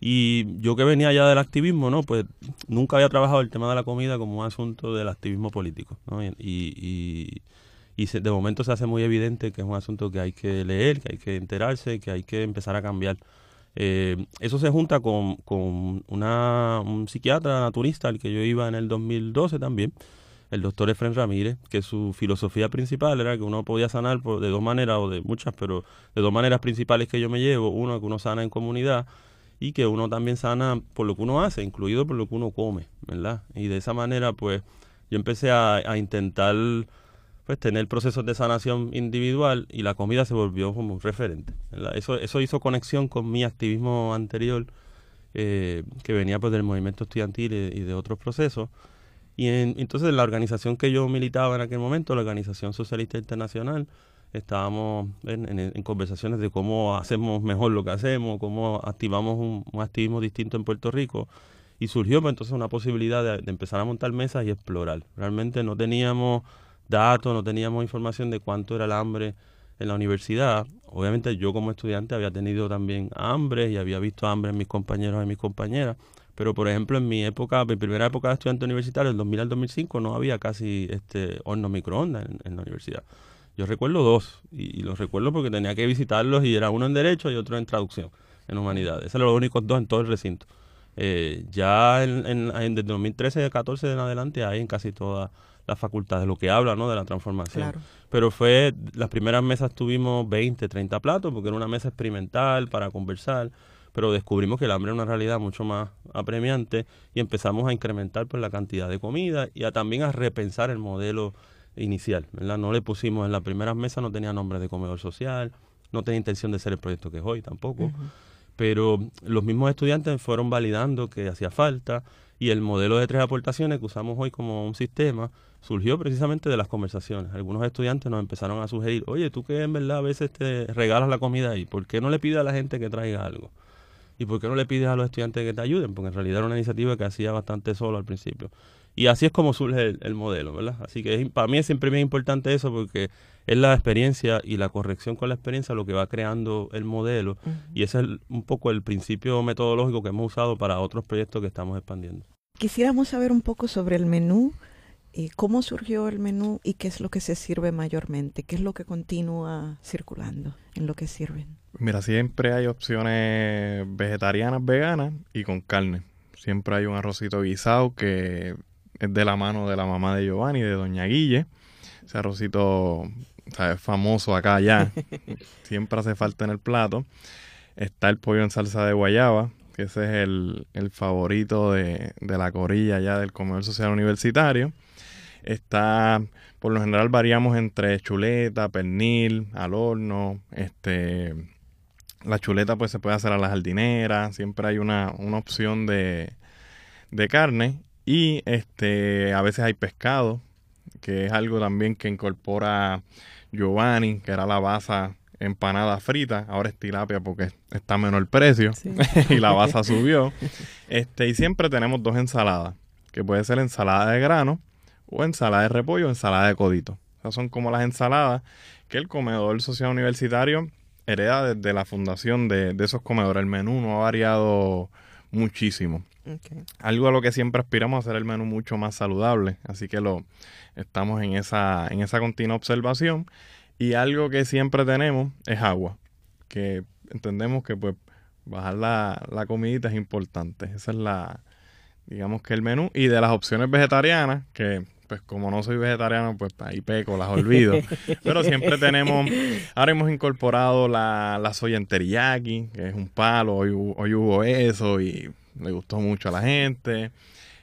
Y yo que venía ya del activismo, ¿no? Pues nunca había trabajado el tema de la comida como un asunto del activismo político, ¿no? Y, y de momento se hace muy evidente que es un asunto que hay que leer, que hay que enterarse, que hay que empezar a cambiar. Eh, eso se junta con, con una, un psiquiatra naturista al que yo iba en el 2012 también, el doctor Efren Ramírez, que su filosofía principal era que uno podía sanar por, de dos maneras, o de muchas, pero de dos maneras principales que yo me llevo. Uno, que uno sana en comunidad y que uno también sana por lo que uno hace, incluido por lo que uno come, ¿verdad? Y de esa manera, pues, yo empecé a intentar pues tener procesos de sanación individual y la comida se volvió como un referente. Eso, eso hizo conexión con mi activismo anterior, eh, que venía pues del movimiento estudiantil y, de otros procesos. Y entonces la organización que yo militaba en aquel momento, la Organización Socialista Internacional, estábamos en, conversaciones de cómo hacemos mejor lo que hacemos, cómo activamos un, activismo distinto en Puerto Rico. Y surgió pues, entonces una posibilidad de, de empezar a montar mesas y explorar. Realmente no teníamos datos, no teníamos información de cuánto era el hambre en la universidad. Obviamente yo como estudiante había tenido también hambre y había visto hambre en mis compañeros y mis compañeras. Pero por ejemplo en mi época, mi primera época de estudiante universitario, el 2000 al 2005, no había casi este horno microondas en, la universidad. Yo recuerdo dos, y, los recuerdo porque tenía que visitarlos y era uno en Derecho y otro en Traducción, en Humanidades. Esos eran los únicos dos en todo el recinto. Eh, ya en, desde 2013 y 14 en adelante hay en casi todas las facultades, lo que habla ¿no? de la transformación. Pero fue, las primeras mesas tuvimos 20, 30 platos, porque era una mesa experimental para conversar, pero descubrimos que el hambre es una realidad mucho más apremiante y empezamos a incrementar pues, la cantidad de comida y a, también a repensar el modelo inicial. ¿verdad? No le pusimos en las primeras mesas, no tenía nombre de comedor social, no tenía intención de ser el proyecto que es hoy tampoco. Pero los mismos estudiantes fueron validando que hacía falta y el modelo de tres aportaciones que usamos hoy como un sistema surgió precisamente de las conversaciones. Algunos estudiantes nos empezaron a sugerir, oye, tú que en verdad a veces te regalas la comida ahí, ¿por qué no le pides a la gente que traiga algo? ¿Y por qué no le pides a los estudiantes que te ayuden? Porque en realidad era una iniciativa que hacía bastante solo al principio. Y así es como surge el, modelo, ¿verdad? Así que para mí es siempre bien importante eso porque es la experiencia y la corrección con la experiencia lo que va creando el modelo. Y ese es un poco el principio metodológico que hemos usado para otros proyectos que estamos expandiendo. Quisiéramos saber un poco sobre el menú cómo surgió el menú y qué es lo que se sirve mayormente, qué es lo que continúa circulando, en lo que sirven. Mira, siempre hay opciones vegetarianas, veganas y con carne. Siempre hay un arrocito guisado que es de la mano de la mamá de Giovanni, de Doña Guille. Ese arrocito es famoso acá ya. siempre hace falta en el plato. Está el pollo en salsa de guayaba, que ese es el, favorito de, de, la corilla ya del comedor social universitario. Está, por lo general variamos entre chuleta, pernil, al horno, este, la chuleta pues se puede hacer a la jardinera, siempre hay una, una opción de, de carne y este, a veces hay pescado, que es algo también que incorpora Giovanni, que era la basa empanada frita, ahora es tilapia porque está menor el precio y la basa subió. Este, y siempre tenemos dos ensaladas, que puede ser ensalada de grano o ensalada de repollo o ensalada de codito. Esas son como las ensaladas que el comedor social universitario hereda desde la fundación de, esos comedores. El menú no ha variado muchísimo. Algo a lo que siempre aspiramos a hacer el menú mucho más saludable. Así que lo estamos en esa, en esa continua observación. Y algo que siempre tenemos es agua. Que entendemos que pues bajar la, la comidita es importante. Esa es la, digamos que el menú. Y de las opciones vegetarianas, que pues como no soy vegetariano, pues ahí peco, las olvido. Pero siempre tenemos, ahora hemos incorporado la, la soya en teriyaki, que es un palo, hoy, hoy hubo eso y le gustó mucho a la gente.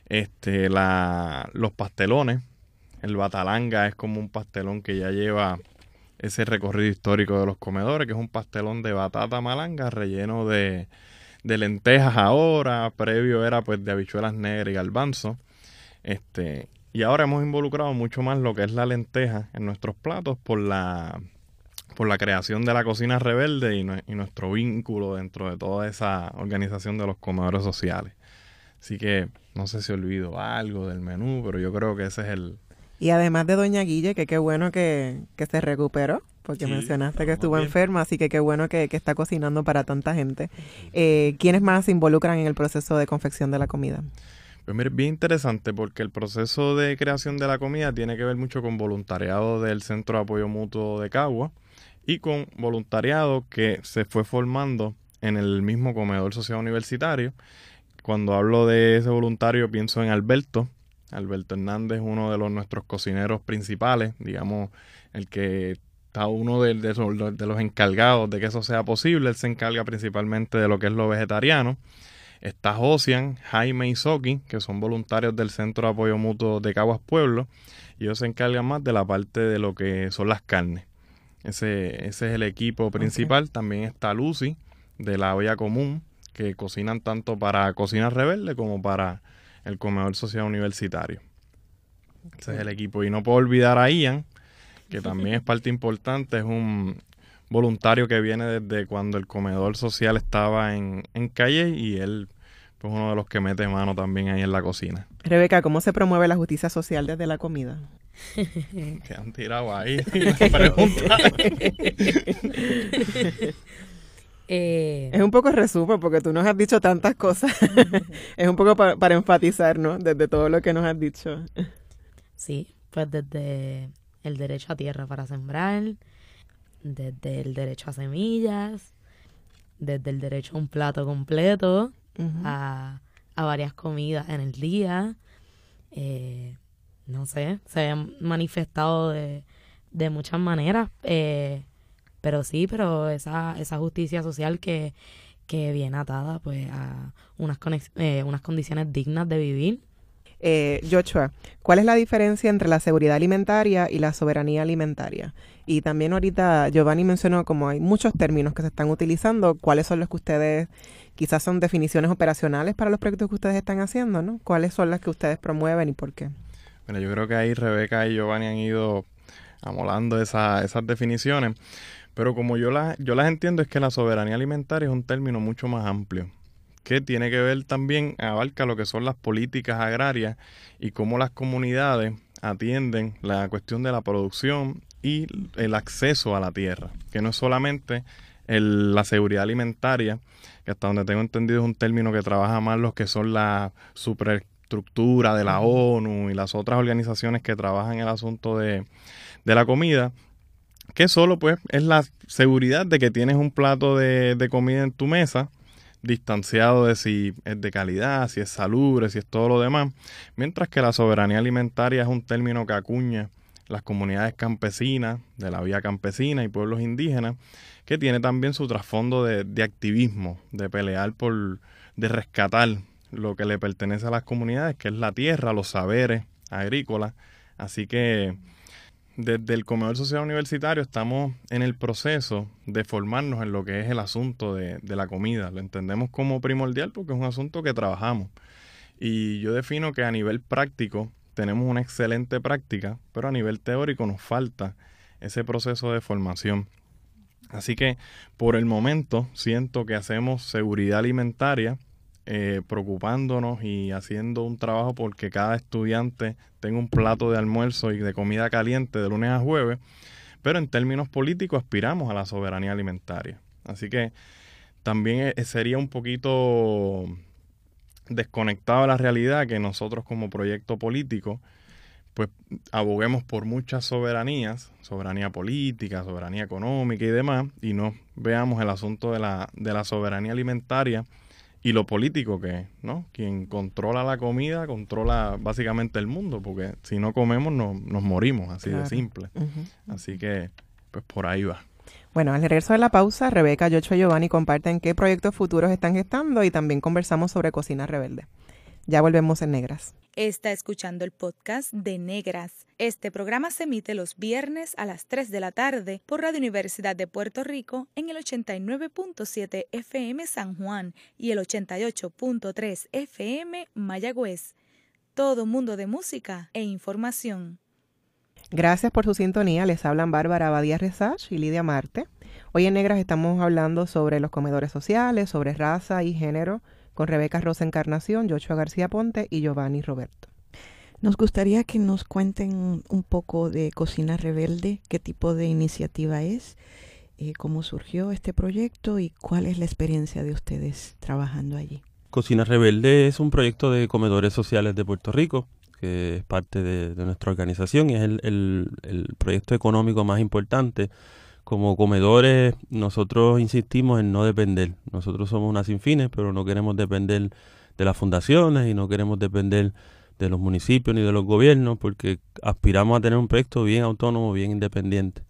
Este, la, los pastelones, el batalanga es como un pastelón que ya lleva ese recorrido histórico de los comedores, que es un pastelón de batata malanga relleno de, de lentejas ahora, previo era pues de habichuelas negras y garbanzo. Este, y ahora hemos involucrado mucho más lo que es la lenteja en nuestros platos por la, por la creación de la cocina rebelde y, nuestro vínculo dentro de toda esa organización de los comedores sociales. Así que no sé si olvido algo del menú, pero yo creo que ese es el, Y además de Doña Guille, que qué bueno que, que se recuperó, porque Sí, mencionaste que estuvo bien. enferma, así que qué bueno que, que está cocinando para tanta gente. Eh, ¿Quiénes más se involucran en el proceso de confección de la comida? Pues mire, bien interesante porque el proceso de creación de la comida tiene que ver mucho con voluntariado del Centro de Apoyo Mutuo de Cagua y con voluntariado que se fue formando en el mismo comedor social universitario. Cuando hablo de ese voluntario pienso en Alberto. Alberto Hernández, uno de los nuestros cocineros principales, digamos, el que está uno de, de los encargados de que eso sea posible. Él se encarga principalmente de lo que es lo vegetariano. Está Josian, Jaime y Soki, que son voluntarios del Centro de Apoyo Mutuo de Caguas Pueblo, y ellos se encargan más de la parte de lo que son las carnes. Ese, ese es el equipo principal. También está Lucy, de la olla común, que cocinan tanto para Cocina Rebelde como para el comedor social universitario. Ese es el equipo. Y no puedo olvidar a Ian, que también es parte importante, es un voluntario que viene desde cuando el comedor social estaba en, en calle y él pues uno de los que mete mano también ahí en la cocina. Rebeca, ¿cómo se promueve la justicia social desde la comida? Que han tirado ahí pregunta. Eh, Es un poco resumen porque tú nos has dicho tantas cosas. es un poco pa- para enfatizar, ¿no? Desde todo lo que nos has dicho. Sí, pues desde el derecho a tierra para sembrar, desde el derecho a semillas, desde el derecho a un plato completo, a, a varias comidas en el día. eh, no sé, se han manifestado de, de muchas maneras, eh, pero sí, pero esa, esa justicia social que, que viene atada pues a unas, conex- eh, unas condiciones dignas de vivir. Eh, Joshua, ¿cuál es la diferencia entre la seguridad alimentaria y la soberanía alimentaria? Y también ahorita Giovanni mencionó como hay muchos términos que se están utilizando, ¿cuáles son los que ustedes quizás son definiciones operacionales para los proyectos que ustedes están haciendo, ¿no? ¿Cuáles son las que ustedes promueven y por qué? Bueno, yo creo que ahí Rebeca y Giovanni han ido amolando esa- esas definiciones, pero como yo las, yo las entiendo es que la soberanía alimentaria es un término mucho más amplio, que tiene que ver también, abarca lo que son las políticas agrarias y cómo las comunidades atienden la cuestión de la producción y el acceso a la tierra, que no es solamente el- la seguridad alimentaria, que hasta donde tengo entendido es un término que trabaja más los que son la superestructura de la ONU y las otras organizaciones que trabajan el asunto de, de la comida, que solo pues es la seguridad de que tienes un plato de, de comida en tu mesa, distanciado de si es de calidad, si es salubre, si es todo lo demás, mientras que la soberanía alimentaria es un término que acuña las comunidades campesinas, de la vía campesina y pueblos indígenas, que tiene también su trasfondo de, de activismo, de pelear por, de rescatar lo que le pertenece a las comunidades, que es la tierra, los saberes agrícolas. Así que desde el comedor social universitario estamos en el proceso de formarnos en lo que es el asunto de, de la comida. Lo entendemos como primordial porque es un asunto que trabajamos. Y yo defino que a nivel práctico tenemos una excelente práctica, pero a nivel teórico nos falta ese proceso de formación. Así que por el momento siento que hacemos seguridad alimentaria, eh, preocupándonos y haciendo un trabajo porque cada estudiante tenga un plato de almuerzo y de comida caliente de lunes a jueves, pero en términos políticos aspiramos a la soberanía alimentaria. Así que también eh, sería un poquito desconectado de la realidad que nosotros como proyecto político pues aboguemos por muchas soberanías, soberanía política, soberanía económica y demás, y no veamos el asunto de la, de la soberanía alimentaria y lo político que es, ¿no? Quien controla la comida controla básicamente el mundo, porque si no comemos no- nos morimos, así Claro. de simple. Así que, pues por ahí va. Bueno, al regreso de la pausa, Rebeca, Joshua y Giovanni comparten qué proyectos futuros están gestando y también conversamos sobre Cocina Rebelde. Ya volvemos en Negras. Está escuchando el podcast de Negras. Este programa se emite los viernes a las 3 de la tarde por Radio Universidad de Puerto Rico en el 89.7 FM San Juan y el 88.3 FM Mayagüez. Todo mundo de música e información. Gracias por su sintonía. Les hablan Bárbara Badía Resach y Lidia Marte. Hoy en Negras estamos hablando sobre los comedores sociales, sobre raza y género, con Rebeca Rosa Encarnación, Joshua García Ponte y Giovanni Roberto. Nos gustaría que nos cuenten un poco de Cocina Rebelde, qué tipo de iniciativa es, eh, cómo surgió este proyecto y cuál es la experiencia de ustedes trabajando allí. Cocina Rebelde es un proyecto de comedores sociales de Puerto Rico, que es parte de, nuestra organización y es el, proyecto económico más importante. Como comedores, nosotros insistimos en no depender. Nosotros somos una sin fines, pero no queremos depender de las fundaciones y no queremos depender de los municipios ni de los gobiernos, porque aspiramos a tener un proyecto bien autónomo, bien independiente.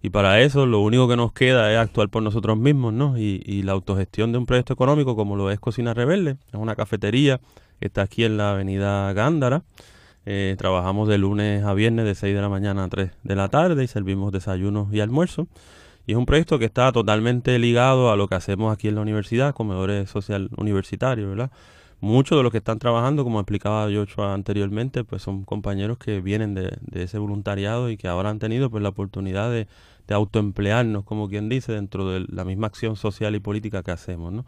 Y para eso lo único que nos queda es actuar por nosotros mismos, ¿no? Y, y la autogestión de un proyecto económico como lo es Cocina Rebelde, es una cafetería que está aquí en la avenida Gándara. Eh, trabajamos de lunes a viernes de 6 de la mañana a 3 de la tarde y servimos desayunos y almuerzos. Y es un proyecto que está totalmente ligado a lo que hacemos aquí en la universidad, comedores social universitarios, ¿verdad? Muchos de los que están trabajando, como explicaba yo anteriormente, pues son compañeros que vienen de, ese voluntariado y que ahora han tenido pues la oportunidad de, de autoemplearnos, como quien dice, dentro de la misma acción social y política que hacemos, ¿no?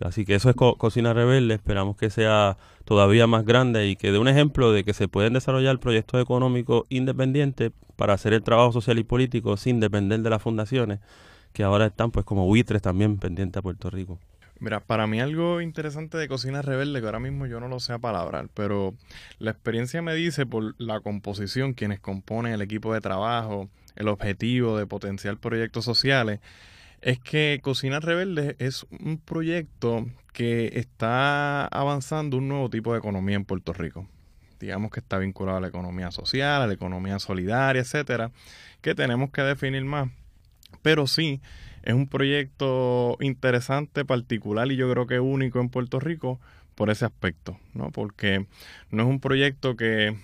Así que eso es Cocina Rebelde, esperamos que sea todavía más grande y que dé un ejemplo de que se pueden desarrollar proyectos económicos independientes para hacer el trabajo social y político sin depender de las fundaciones, que ahora están pues como buitres también pendientes a Puerto Rico. Mira, para mí algo interesante de Cocina Rebelde, que ahora mismo yo no lo sé a palabrar, pero la experiencia me dice por la composición, quienes componen el equipo de trabajo, el objetivo de potenciar proyectos sociales, es que Cocina Rebelde es un proyecto que está avanzando un nuevo tipo de economía en Puerto Rico. Digamos que está vinculado a la economía social, a la economía solidaria, etcétera, que tenemos que definir más. Pero sí, es un proyecto interesante, particular y yo creo que único en Puerto Rico por ese aspecto, ¿no? Porque no es un proyecto que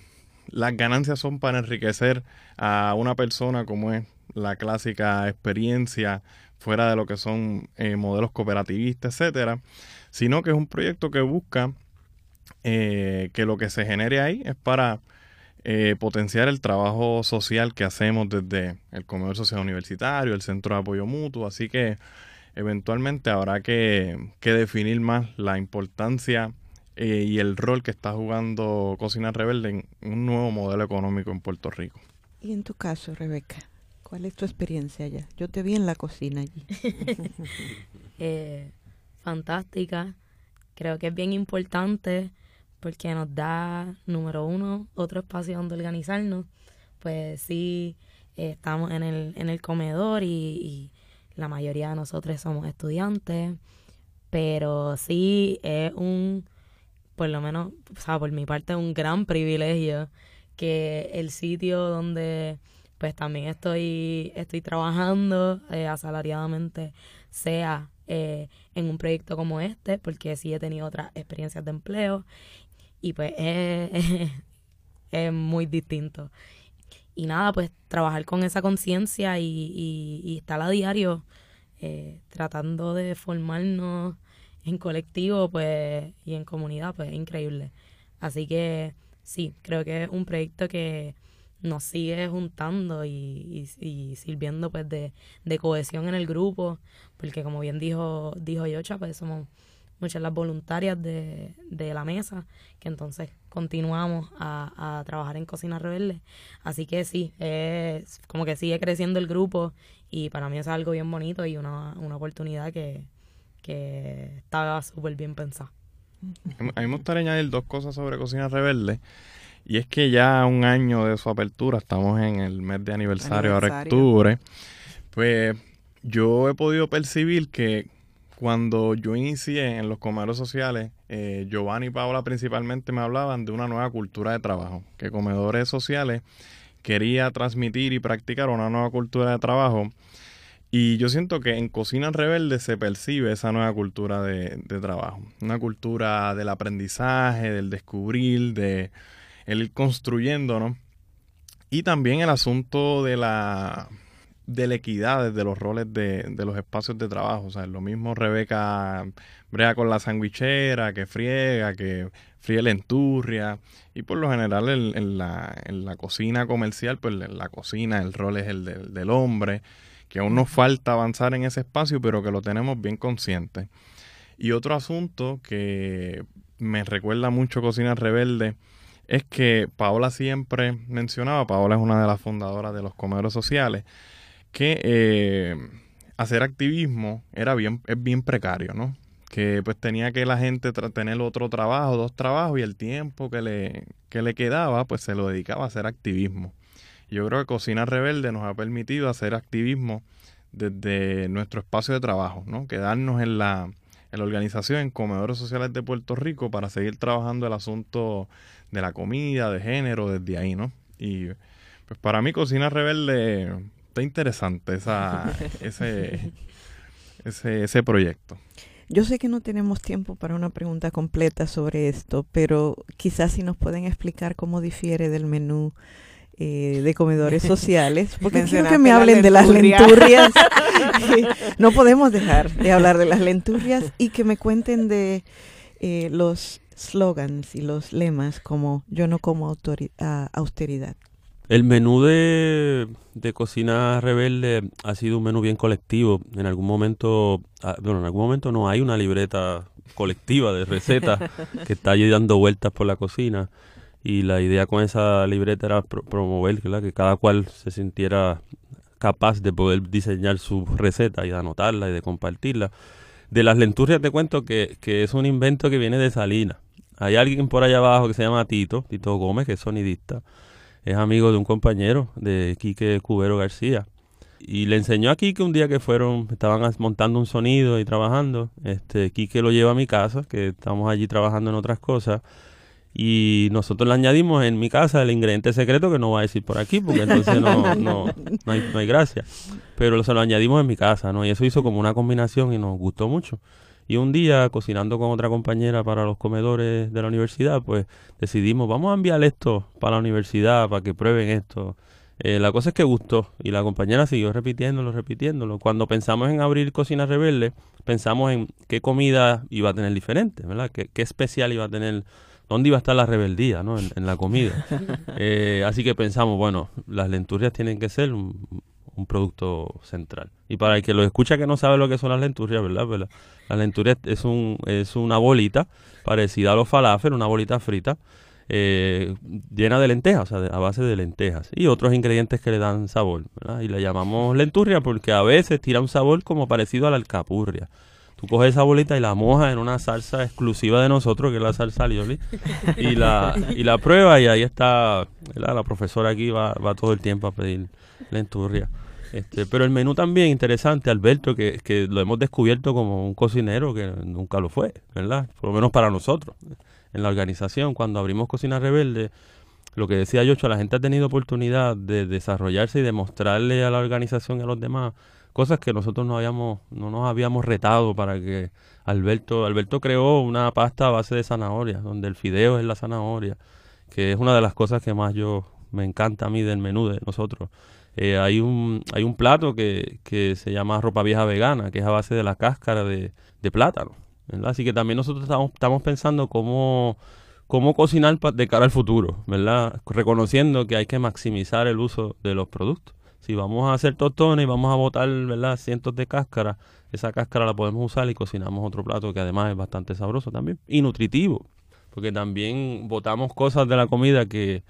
las ganancias son para enriquecer a una persona como es la clásica experiencia fuera de lo que son eh, modelos cooperativistas, etcétera, sino que es un proyecto que busca eh, que lo que se genere ahí es para eh, potenciar el trabajo social que hacemos desde el comedor social universitario, el centro de apoyo mutuo, así que eventualmente habrá que, definir más la importancia eh, y el rol que está jugando Cocina Rebelde en un nuevo modelo económico en Puerto Rico. Y en tu caso, Rebeca, ¿cuál es tu experiencia allá? Yo te vi en la cocina allí. Eh, fantástica. Creo que es bien importante porque nos da, número uno, otro espacio donde organizarnos. Pues sí, estamos en el, en el comedor y, la mayoría de nosotros somos estudiantes, pero sí es un, por lo menos, o sea, por mi parte, un gran privilegio que el sitio donde pues también estoy, estoy trabajando eh, asalariadamente sea eh, en un proyecto como este, porque sí he tenido otras experiencias de empleo y pues es, muy distinto. Y nada, pues trabajar con esa conciencia y, y, estar a diario eh, tratando de formarnos en colectivo pues y en comunidad, pues es increíble. Así que sí, creo que es un proyecto que nos sigue juntando y, y, sirviendo pues de, de, cohesión en el grupo, porque como bien dijo, dijo Yocha, pues somos muchas las voluntarias de, de la mesa, que entonces continuamos a, a, trabajar en Cocina Rebelde. Así que sí, es como que sigue creciendo el grupo y para mí es algo bien bonito y una, una oportunidad que, que estaba súper bien pensada. A mí me gustaría añadir dos cosas sobre Cocina Rebelde. Y es que ya un año de su apertura, estamos en el mes de aniversario, aniversario. ahora octubre, pues yo he podido percibir que cuando yo inicié en los comedores sociales, eh, Giovanni y Paola principalmente me hablaban de una nueva cultura de trabajo, que comedores sociales quería transmitir y practicar una nueva cultura de trabajo. Y yo siento que en Cocina Rebelde se percibe esa nueva cultura de, trabajo, una cultura del aprendizaje, del descubrir, de el ir construyendo, ¿no? Y también el asunto de la de la equidad de los roles de, de, los espacios de trabajo. O sea, lo mismo Rebeca brega con la sandwichera, que friega, que fríe la enturria. Y por lo general en, la, en la cocina comercial, pues en la cocina el rol es el del, del hombre, que aún nos falta avanzar en ese espacio, pero que lo tenemos bien consciente. Y otro asunto que me recuerda mucho Cocina Rebelde es que Paola siempre mencionaba, Paola es una de las fundadoras de los comedores sociales, que eh, hacer activismo era bien, es bien precario, ¿no? Que pues tenía que la gente tener otro trabajo, dos trabajos y el tiempo que le, que le quedaba pues se lo dedicaba a hacer activismo. Yo creo que Cocina Rebelde nos ha permitido hacer activismo desde nuestro espacio de trabajo, ¿no? Quedarnos en la, en la organización, en Comedores Sociales de Puerto Rico para seguir trabajando el asunto de la comida, de género, desde ahí, ¿no? Y pues para mí Cocina Rebelde está interesante esa, ese, ese, ese proyecto. Yo sé que no tenemos tiempo para una pregunta completa sobre esto, pero quizás si nos pueden explicar cómo difiere del menú eh, de comedores sociales, porque quiero que me hablen de las lenturrias. no podemos dejar de hablar de las lenturrias y que me cuenten de eh, los slogans y los lemas como yo no como austeridad. El menú de, cocina rebelde ha sido un menú bien colectivo. En algún momento, ah, bueno, en algún momento no hay una libreta colectiva de recetas que está allí dando vueltas por la cocina. Y la idea con esa libreta era promover que cada cual se sintiera capaz de poder diseñar su receta y de anotarla y de compartirla. De las lenturrias te cuento que, que es un invento que viene de Salinas. Hay alguien por allá abajo que se llama Tito, Tito Gómez, que es sonidista. Es amigo de un compañero de Quique Cubero García. Y le enseñó a Quique un día que fueron, estaban montando un sonido y trabajando. Este, Quique lo lleva a mi casa, que estamos allí trabajando en otras cosas. Y nosotros le añadimos en mi casa el ingrediente secreto que no va a decir por aquí, porque entonces no, no, no, hay, no hay gracia. Pero se lo añadimos en mi casa, ¿no? Y eso hizo como una combinación y nos gustó mucho. Y un día, cocinando con otra compañera para los comedores de la universidad, pues decidimos, vamos a enviar esto para la universidad, para que prueben esto. Eh, la cosa es que gustó y la compañera siguió repitiéndolo, repitiéndolo. Cuando pensamos en abrir Cocina Rebelde, pensamos en qué comida iba a tener diferente, ¿verdad? ¿Qué, qué especial iba a tener? ¿Dónde iba a estar la rebeldía, ¿no? En, la comida. Eh, así que pensamos, bueno, las lenturrias tienen que ser un, un producto central. Y para el que lo escucha que no sabe lo que son las lenturrias, ¿verdad? ¿verdad? Las lenturrias es, un, es una bolita parecida a los falafel, una bolita frita, eh, llena de lentejas, o sea, a base de lentejas. Y otros ingredientes que le dan sabor, ¿verdad? Y le llamamos lenturria porque a veces tira un sabor como parecido a la alcapurria. Tú coges esa bolita y la mojas en una salsa exclusiva de nosotros, que es la salsa alioli, y la, y la prueba y ahí está, la profesora aquí va, va todo el tiempo a pedir lenturria. Este, pero el menú también interesante, Alberto, que, que lo hemos descubierto como un cocinero que nunca lo fue, ¿verdad? Por lo menos para nosotros. En la organización, cuando abrimos Cocina Rebelde, lo que decía Yocho, la gente ha tenido oportunidad de desarrollarse y demostrarle a la organización y a los demás cosas que nosotros no habíamos, no nos habíamos retado para que Alberto, Alberto creó una pasta a base de zanahoria, donde el fideo es la zanahoria, que es una de las cosas que más yo me encanta a mí del menú de nosotros. Eh, hay, un, hay un plato que, que, se llama ropa vieja vegana, que es a base de la cáscara de, de plátano. Así que también nosotros estamos, estamos pensando cómo, cómo cocinar de cara al futuro, ¿verdad? Reconociendo que hay que maximizar el uso de los productos. Si vamos a hacer tostones y vamos a botar, ¿verdad? Cientos de cáscaras, esa cáscara la podemos usar y cocinamos otro plato que además es bastante sabroso también y nutritivo, porque también botamos cosas de la comida que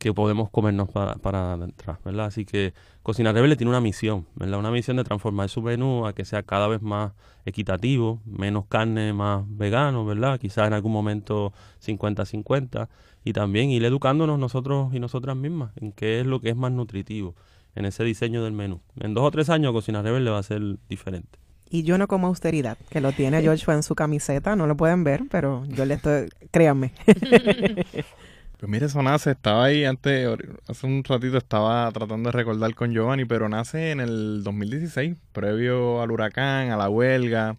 que podemos comernos para, para ¿verdad? Así que Cocina Rebelde tiene una misión, ¿verdad? Una misión de transformar su menú a que sea cada vez más equitativo, menos carne, más vegano, ¿verdad? Quizás en algún momento 50-50 y también ir educándonos nosotros y nosotras mismas en qué es lo que es más nutritivo en ese diseño del menú. En dos o tres años Cocina Rebelde va a ser diferente. Y yo no como austeridad, que lo tiene George en su camiseta, no lo pueden ver, pero yo le estoy, créanme. Pues mire, eso nace, estaba ahí antes, hace un ratito estaba tratando de recordar con Giovanni, pero nace en el 2016, previo al huracán, a la huelga,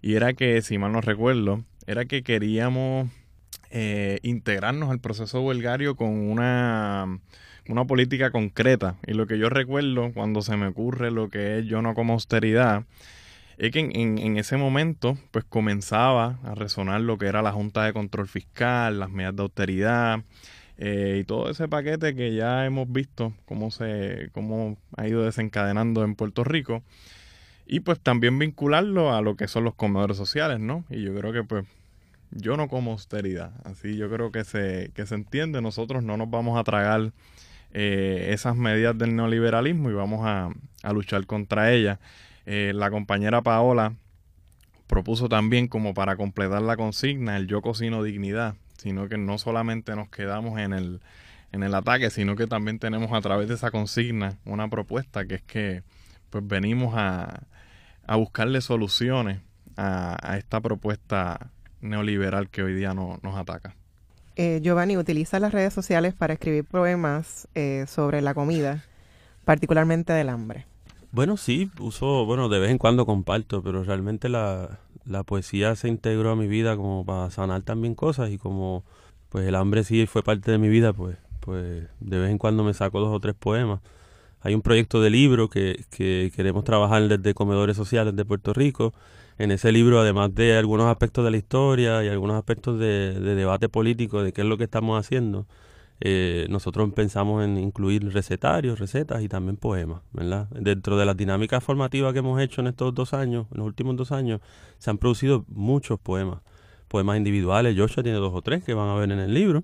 y era que, si mal no recuerdo, era que queríamos eh, integrarnos al proceso huelgario con una, una política concreta. Y lo que yo recuerdo cuando se me ocurre lo que es yo no como austeridad, es que en, ese momento pues comenzaba a resonar lo que era la Junta de Control Fiscal, las medidas de austeridad eh, y todo ese paquete que ya hemos visto cómo, se, cómo ha ido desencadenando en Puerto Rico y pues también vincularlo a lo que son los comedores sociales, ¿no? Y yo creo que pues yo no como austeridad. Así yo creo que se, que se entiende. Nosotros no nos vamos a tragar eh, esas medidas del neoliberalismo y vamos a, luchar contra ellas. Eh, la compañera Paola propuso también como para completar la consigna el yo cocino dignidad, sino que no solamente nos quedamos en el, en el ataque, sino que también tenemos a través de esa consigna una propuesta que es que pues venimos a, a buscarle soluciones a, esta propuesta neoliberal que hoy día no, nos ataca. Eh, Giovanni utiliza las redes sociales para escribir poemas eh, sobre la comida, particularmente del hambre. Bueno, sí, uso, bueno, de vez en cuando comparto, pero realmente la, la poesía se integró a mi vida como para sanar también cosas y como pues el hambre sí fue parte de mi vida, pues, pues de vez en cuando me saco dos o tres poemas. Hay un proyecto de libro que, que queremos trabajar desde Comedores Sociales de Puerto Rico. En ese libro, además de algunos aspectos de la historia y algunos aspectos de, debate político de qué es lo que estamos haciendo, eh, nosotros pensamos en incluir recetarios, recetas y también poemas, ¿verdad? Dentro de las dinámicas formativas que hemos hecho en estos dos años, en los últimos dos años, se han producido muchos poemas, poemas individuales. Joshua tiene dos o tres que van a ver en el libro.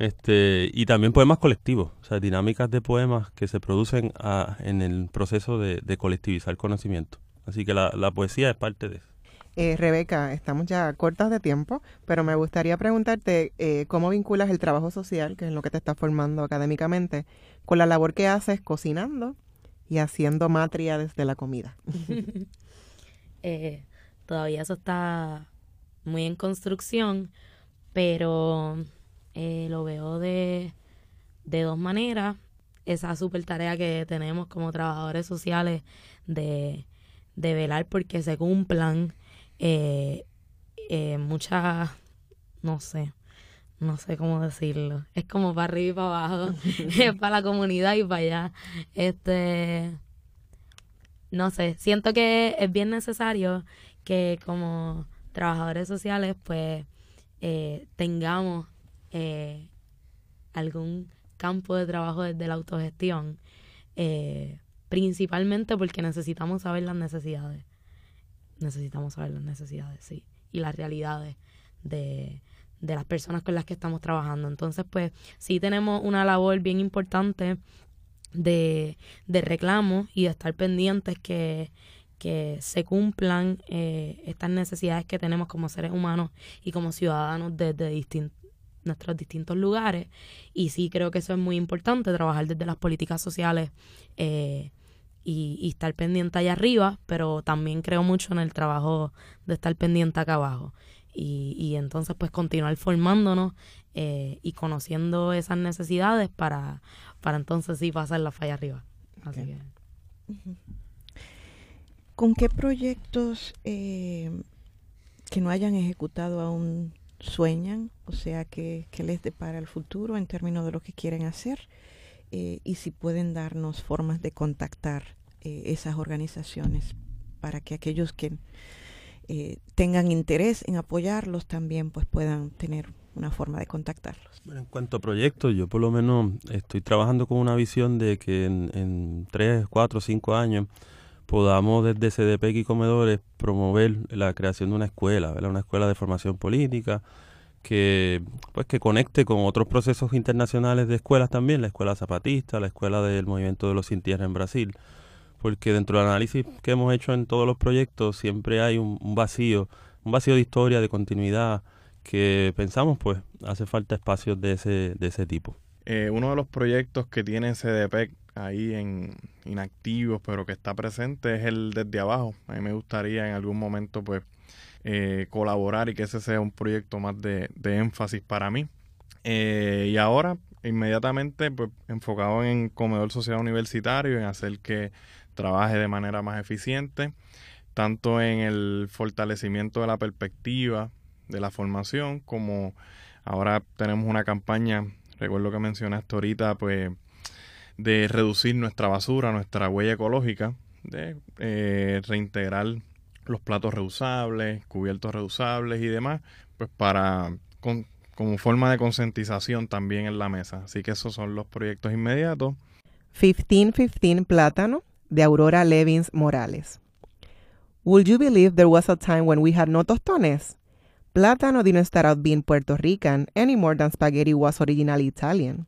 Este, y también poemas colectivos, o sea, dinámicas de poemas que se producen ah, en el proceso de, colectivizar conocimiento. Así que la, poesía es parte de eso. Eh, Rebeca, estamos ya cortas de tiempo, pero me gustaría preguntarte eh, cómo vinculas el trabajo social, que es lo que te está formando académicamente, con la labor que haces cocinando y haciendo matria desde la comida. Eh, todavía eso está muy en construcción, pero eh, lo veo de, de dos maneras. Esa super tarea que tenemos como trabajadores sociales de, de velar porque se cumplan eh, eh, muchas, no sé, no sé cómo decirlo. Es como para arriba y para abajo. es para la comunidad y para allá. Este, no sé, siento que es bien necesario que como trabajadores sociales pues eh, tengamos eh, algún campo de trabajo desde la autogestión, eh, principalmente porque necesitamos saber las necesidades. Necesitamos saber las necesidades, sí, y las realidades de, de las personas con las que estamos trabajando. Entonces, pues sí tenemos una labor bien importante de, de reclamo y de estar pendientes que, que se cumplan eh, estas necesidades que tenemos como seres humanos y como ciudadanos desde distintos nuestros distintos lugares. Y sí creo que eso es muy importante, trabajar desde las políticas sociales eh, y, estar pendiente allá arriba, pero también creo mucho en el trabajo de estar pendiente acá abajo. Y, y entonces pues continuar formándonos eh, y conociendo esas necesidades para, para entonces sí pasar la falla arriba. Así que... ¿Con qué proyectos eh, que no hayan ejecutado aún sueñan, o sea, que, les depara el futuro en términos de lo que quieren hacer eh, y si pueden darnos formas de contactar eh, esas organizaciones para que aquellos que eh, tengan interés en apoyarlos también pues puedan tener una forma de contactarlos. en cuanto a proyectos, yo por lo menos estoy trabajando con una visión de que en tres, cuatro, cinco años podamos desde CDP y Comedores promover la creación de una escuela, una escuela de formación política que pues que conecte con otros procesos internacionales de escuelas también, la escuela zapatista, la escuela del movimiento de los sin tierra en Brasil, porque dentro del análisis que hemos hecho en todos los proyectos siempre hay un, vacío, un vacío de historia, de continuidad, que pensamos pues hace falta espacios de ese, de ese tipo. Eh, uno de los proyectos que tiene CDP ahí en inactivos, pero que está presente, es el desde abajo. A mí me gustaría en algún momento, pues, eh, colaborar y que ese sea un proyecto más de, énfasis para mí. Eh, y ahora, inmediatamente, pues, enfocado en comedor social universitario, en hacer que trabaje de manera más eficiente, tanto en el fortalecimiento de la perspectiva de la formación, como ahora tenemos una campaña, recuerdo que mencionaste ahorita, pues de reducir nuestra basura, nuestra huella ecológica, de eh, reintegrar los platos reusables, cubiertos reusables y demás, pues para como forma de concientización también en la mesa. Así que esos son los proyectos inmediatos. 1515 Plátano de Aurora Levins Morales. Would you believe there was a time when we had no tostones? Plátano didn't start out being Puerto Rican any more than spaghetti was originally Italian.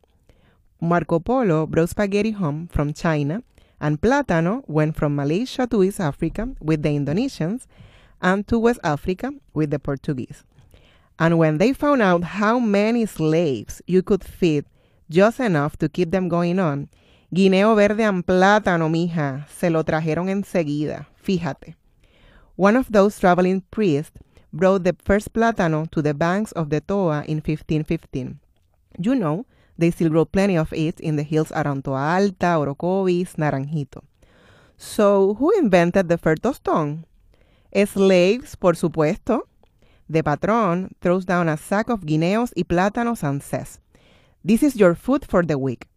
Marco Polo brought spaghetti home from China, and Plátano went from Malaysia to East Africa with the Indonesians and to West Africa with the Portuguese. And when they found out how many slaves you could feed just enough to keep them going on, Guineo verde and plátano, mija, se lo trajeron enseguida, fíjate. One of those traveling priests brought the first plátano to the banks of the Toa in 1515. You know, they still grow plenty of it in the hills around Toa Alta, Orocovis, Naranjito. So, who invented the first tostón? Slaves, por supuesto. The patron throws down a sack of guineos y plátanos and says, This is your food for the week.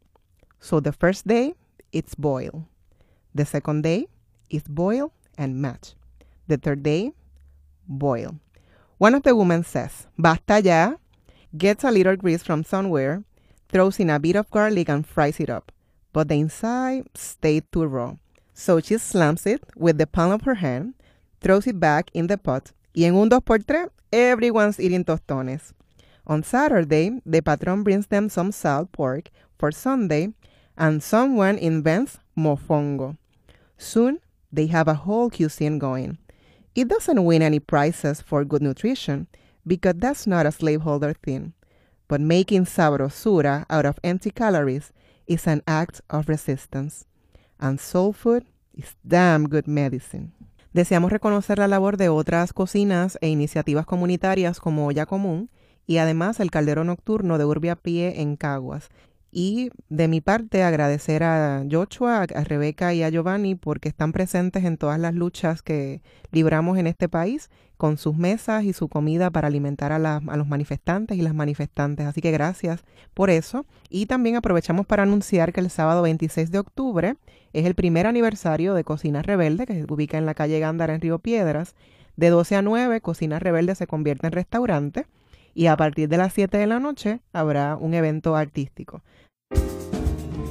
So the first day, it's boil. The second day, it's boil and match. The third day, boil. One of the women says, Basta ya, gets a little grease from somewhere, throws in a bit of garlic and fries it up. But the inside stayed too raw. So she slams it with the palm of her hand, throws it back in the pot, y en un dos por tres, everyone's eating tostones. On Saturday, the patron brings them some salt pork for Sunday, and someone invents mofongo. Soon, they have a whole cuisine going. It doesn't win any prizes for good nutrition because that's not a slaveholder thing. But making sabrosura out of empty calories is an act of resistance. And soul food is damn good medicine. Deseamos reconocer la labor de otras cocinas e iniciativas comunitarias como Olla Común y además el Caldero Nocturno de Urbia Pie en Caguas, y de mi parte agradecer a Joshua, a Rebeca y a Giovanni porque están presentes en todas las luchas que libramos en este país con sus mesas y su comida para alimentar a, los manifestantes y las manifestantes. Así que gracias por eso. Y también aprovechamos para anunciar que el sábado 26 de octubre es el primer aniversario de Cocina Rebelde, que se ubica en la calle Gándara en Río Piedras. De 12 a 9, Cocina Rebelde se convierte en restaurante y a partir de las 7 de la noche habrá un evento artístico.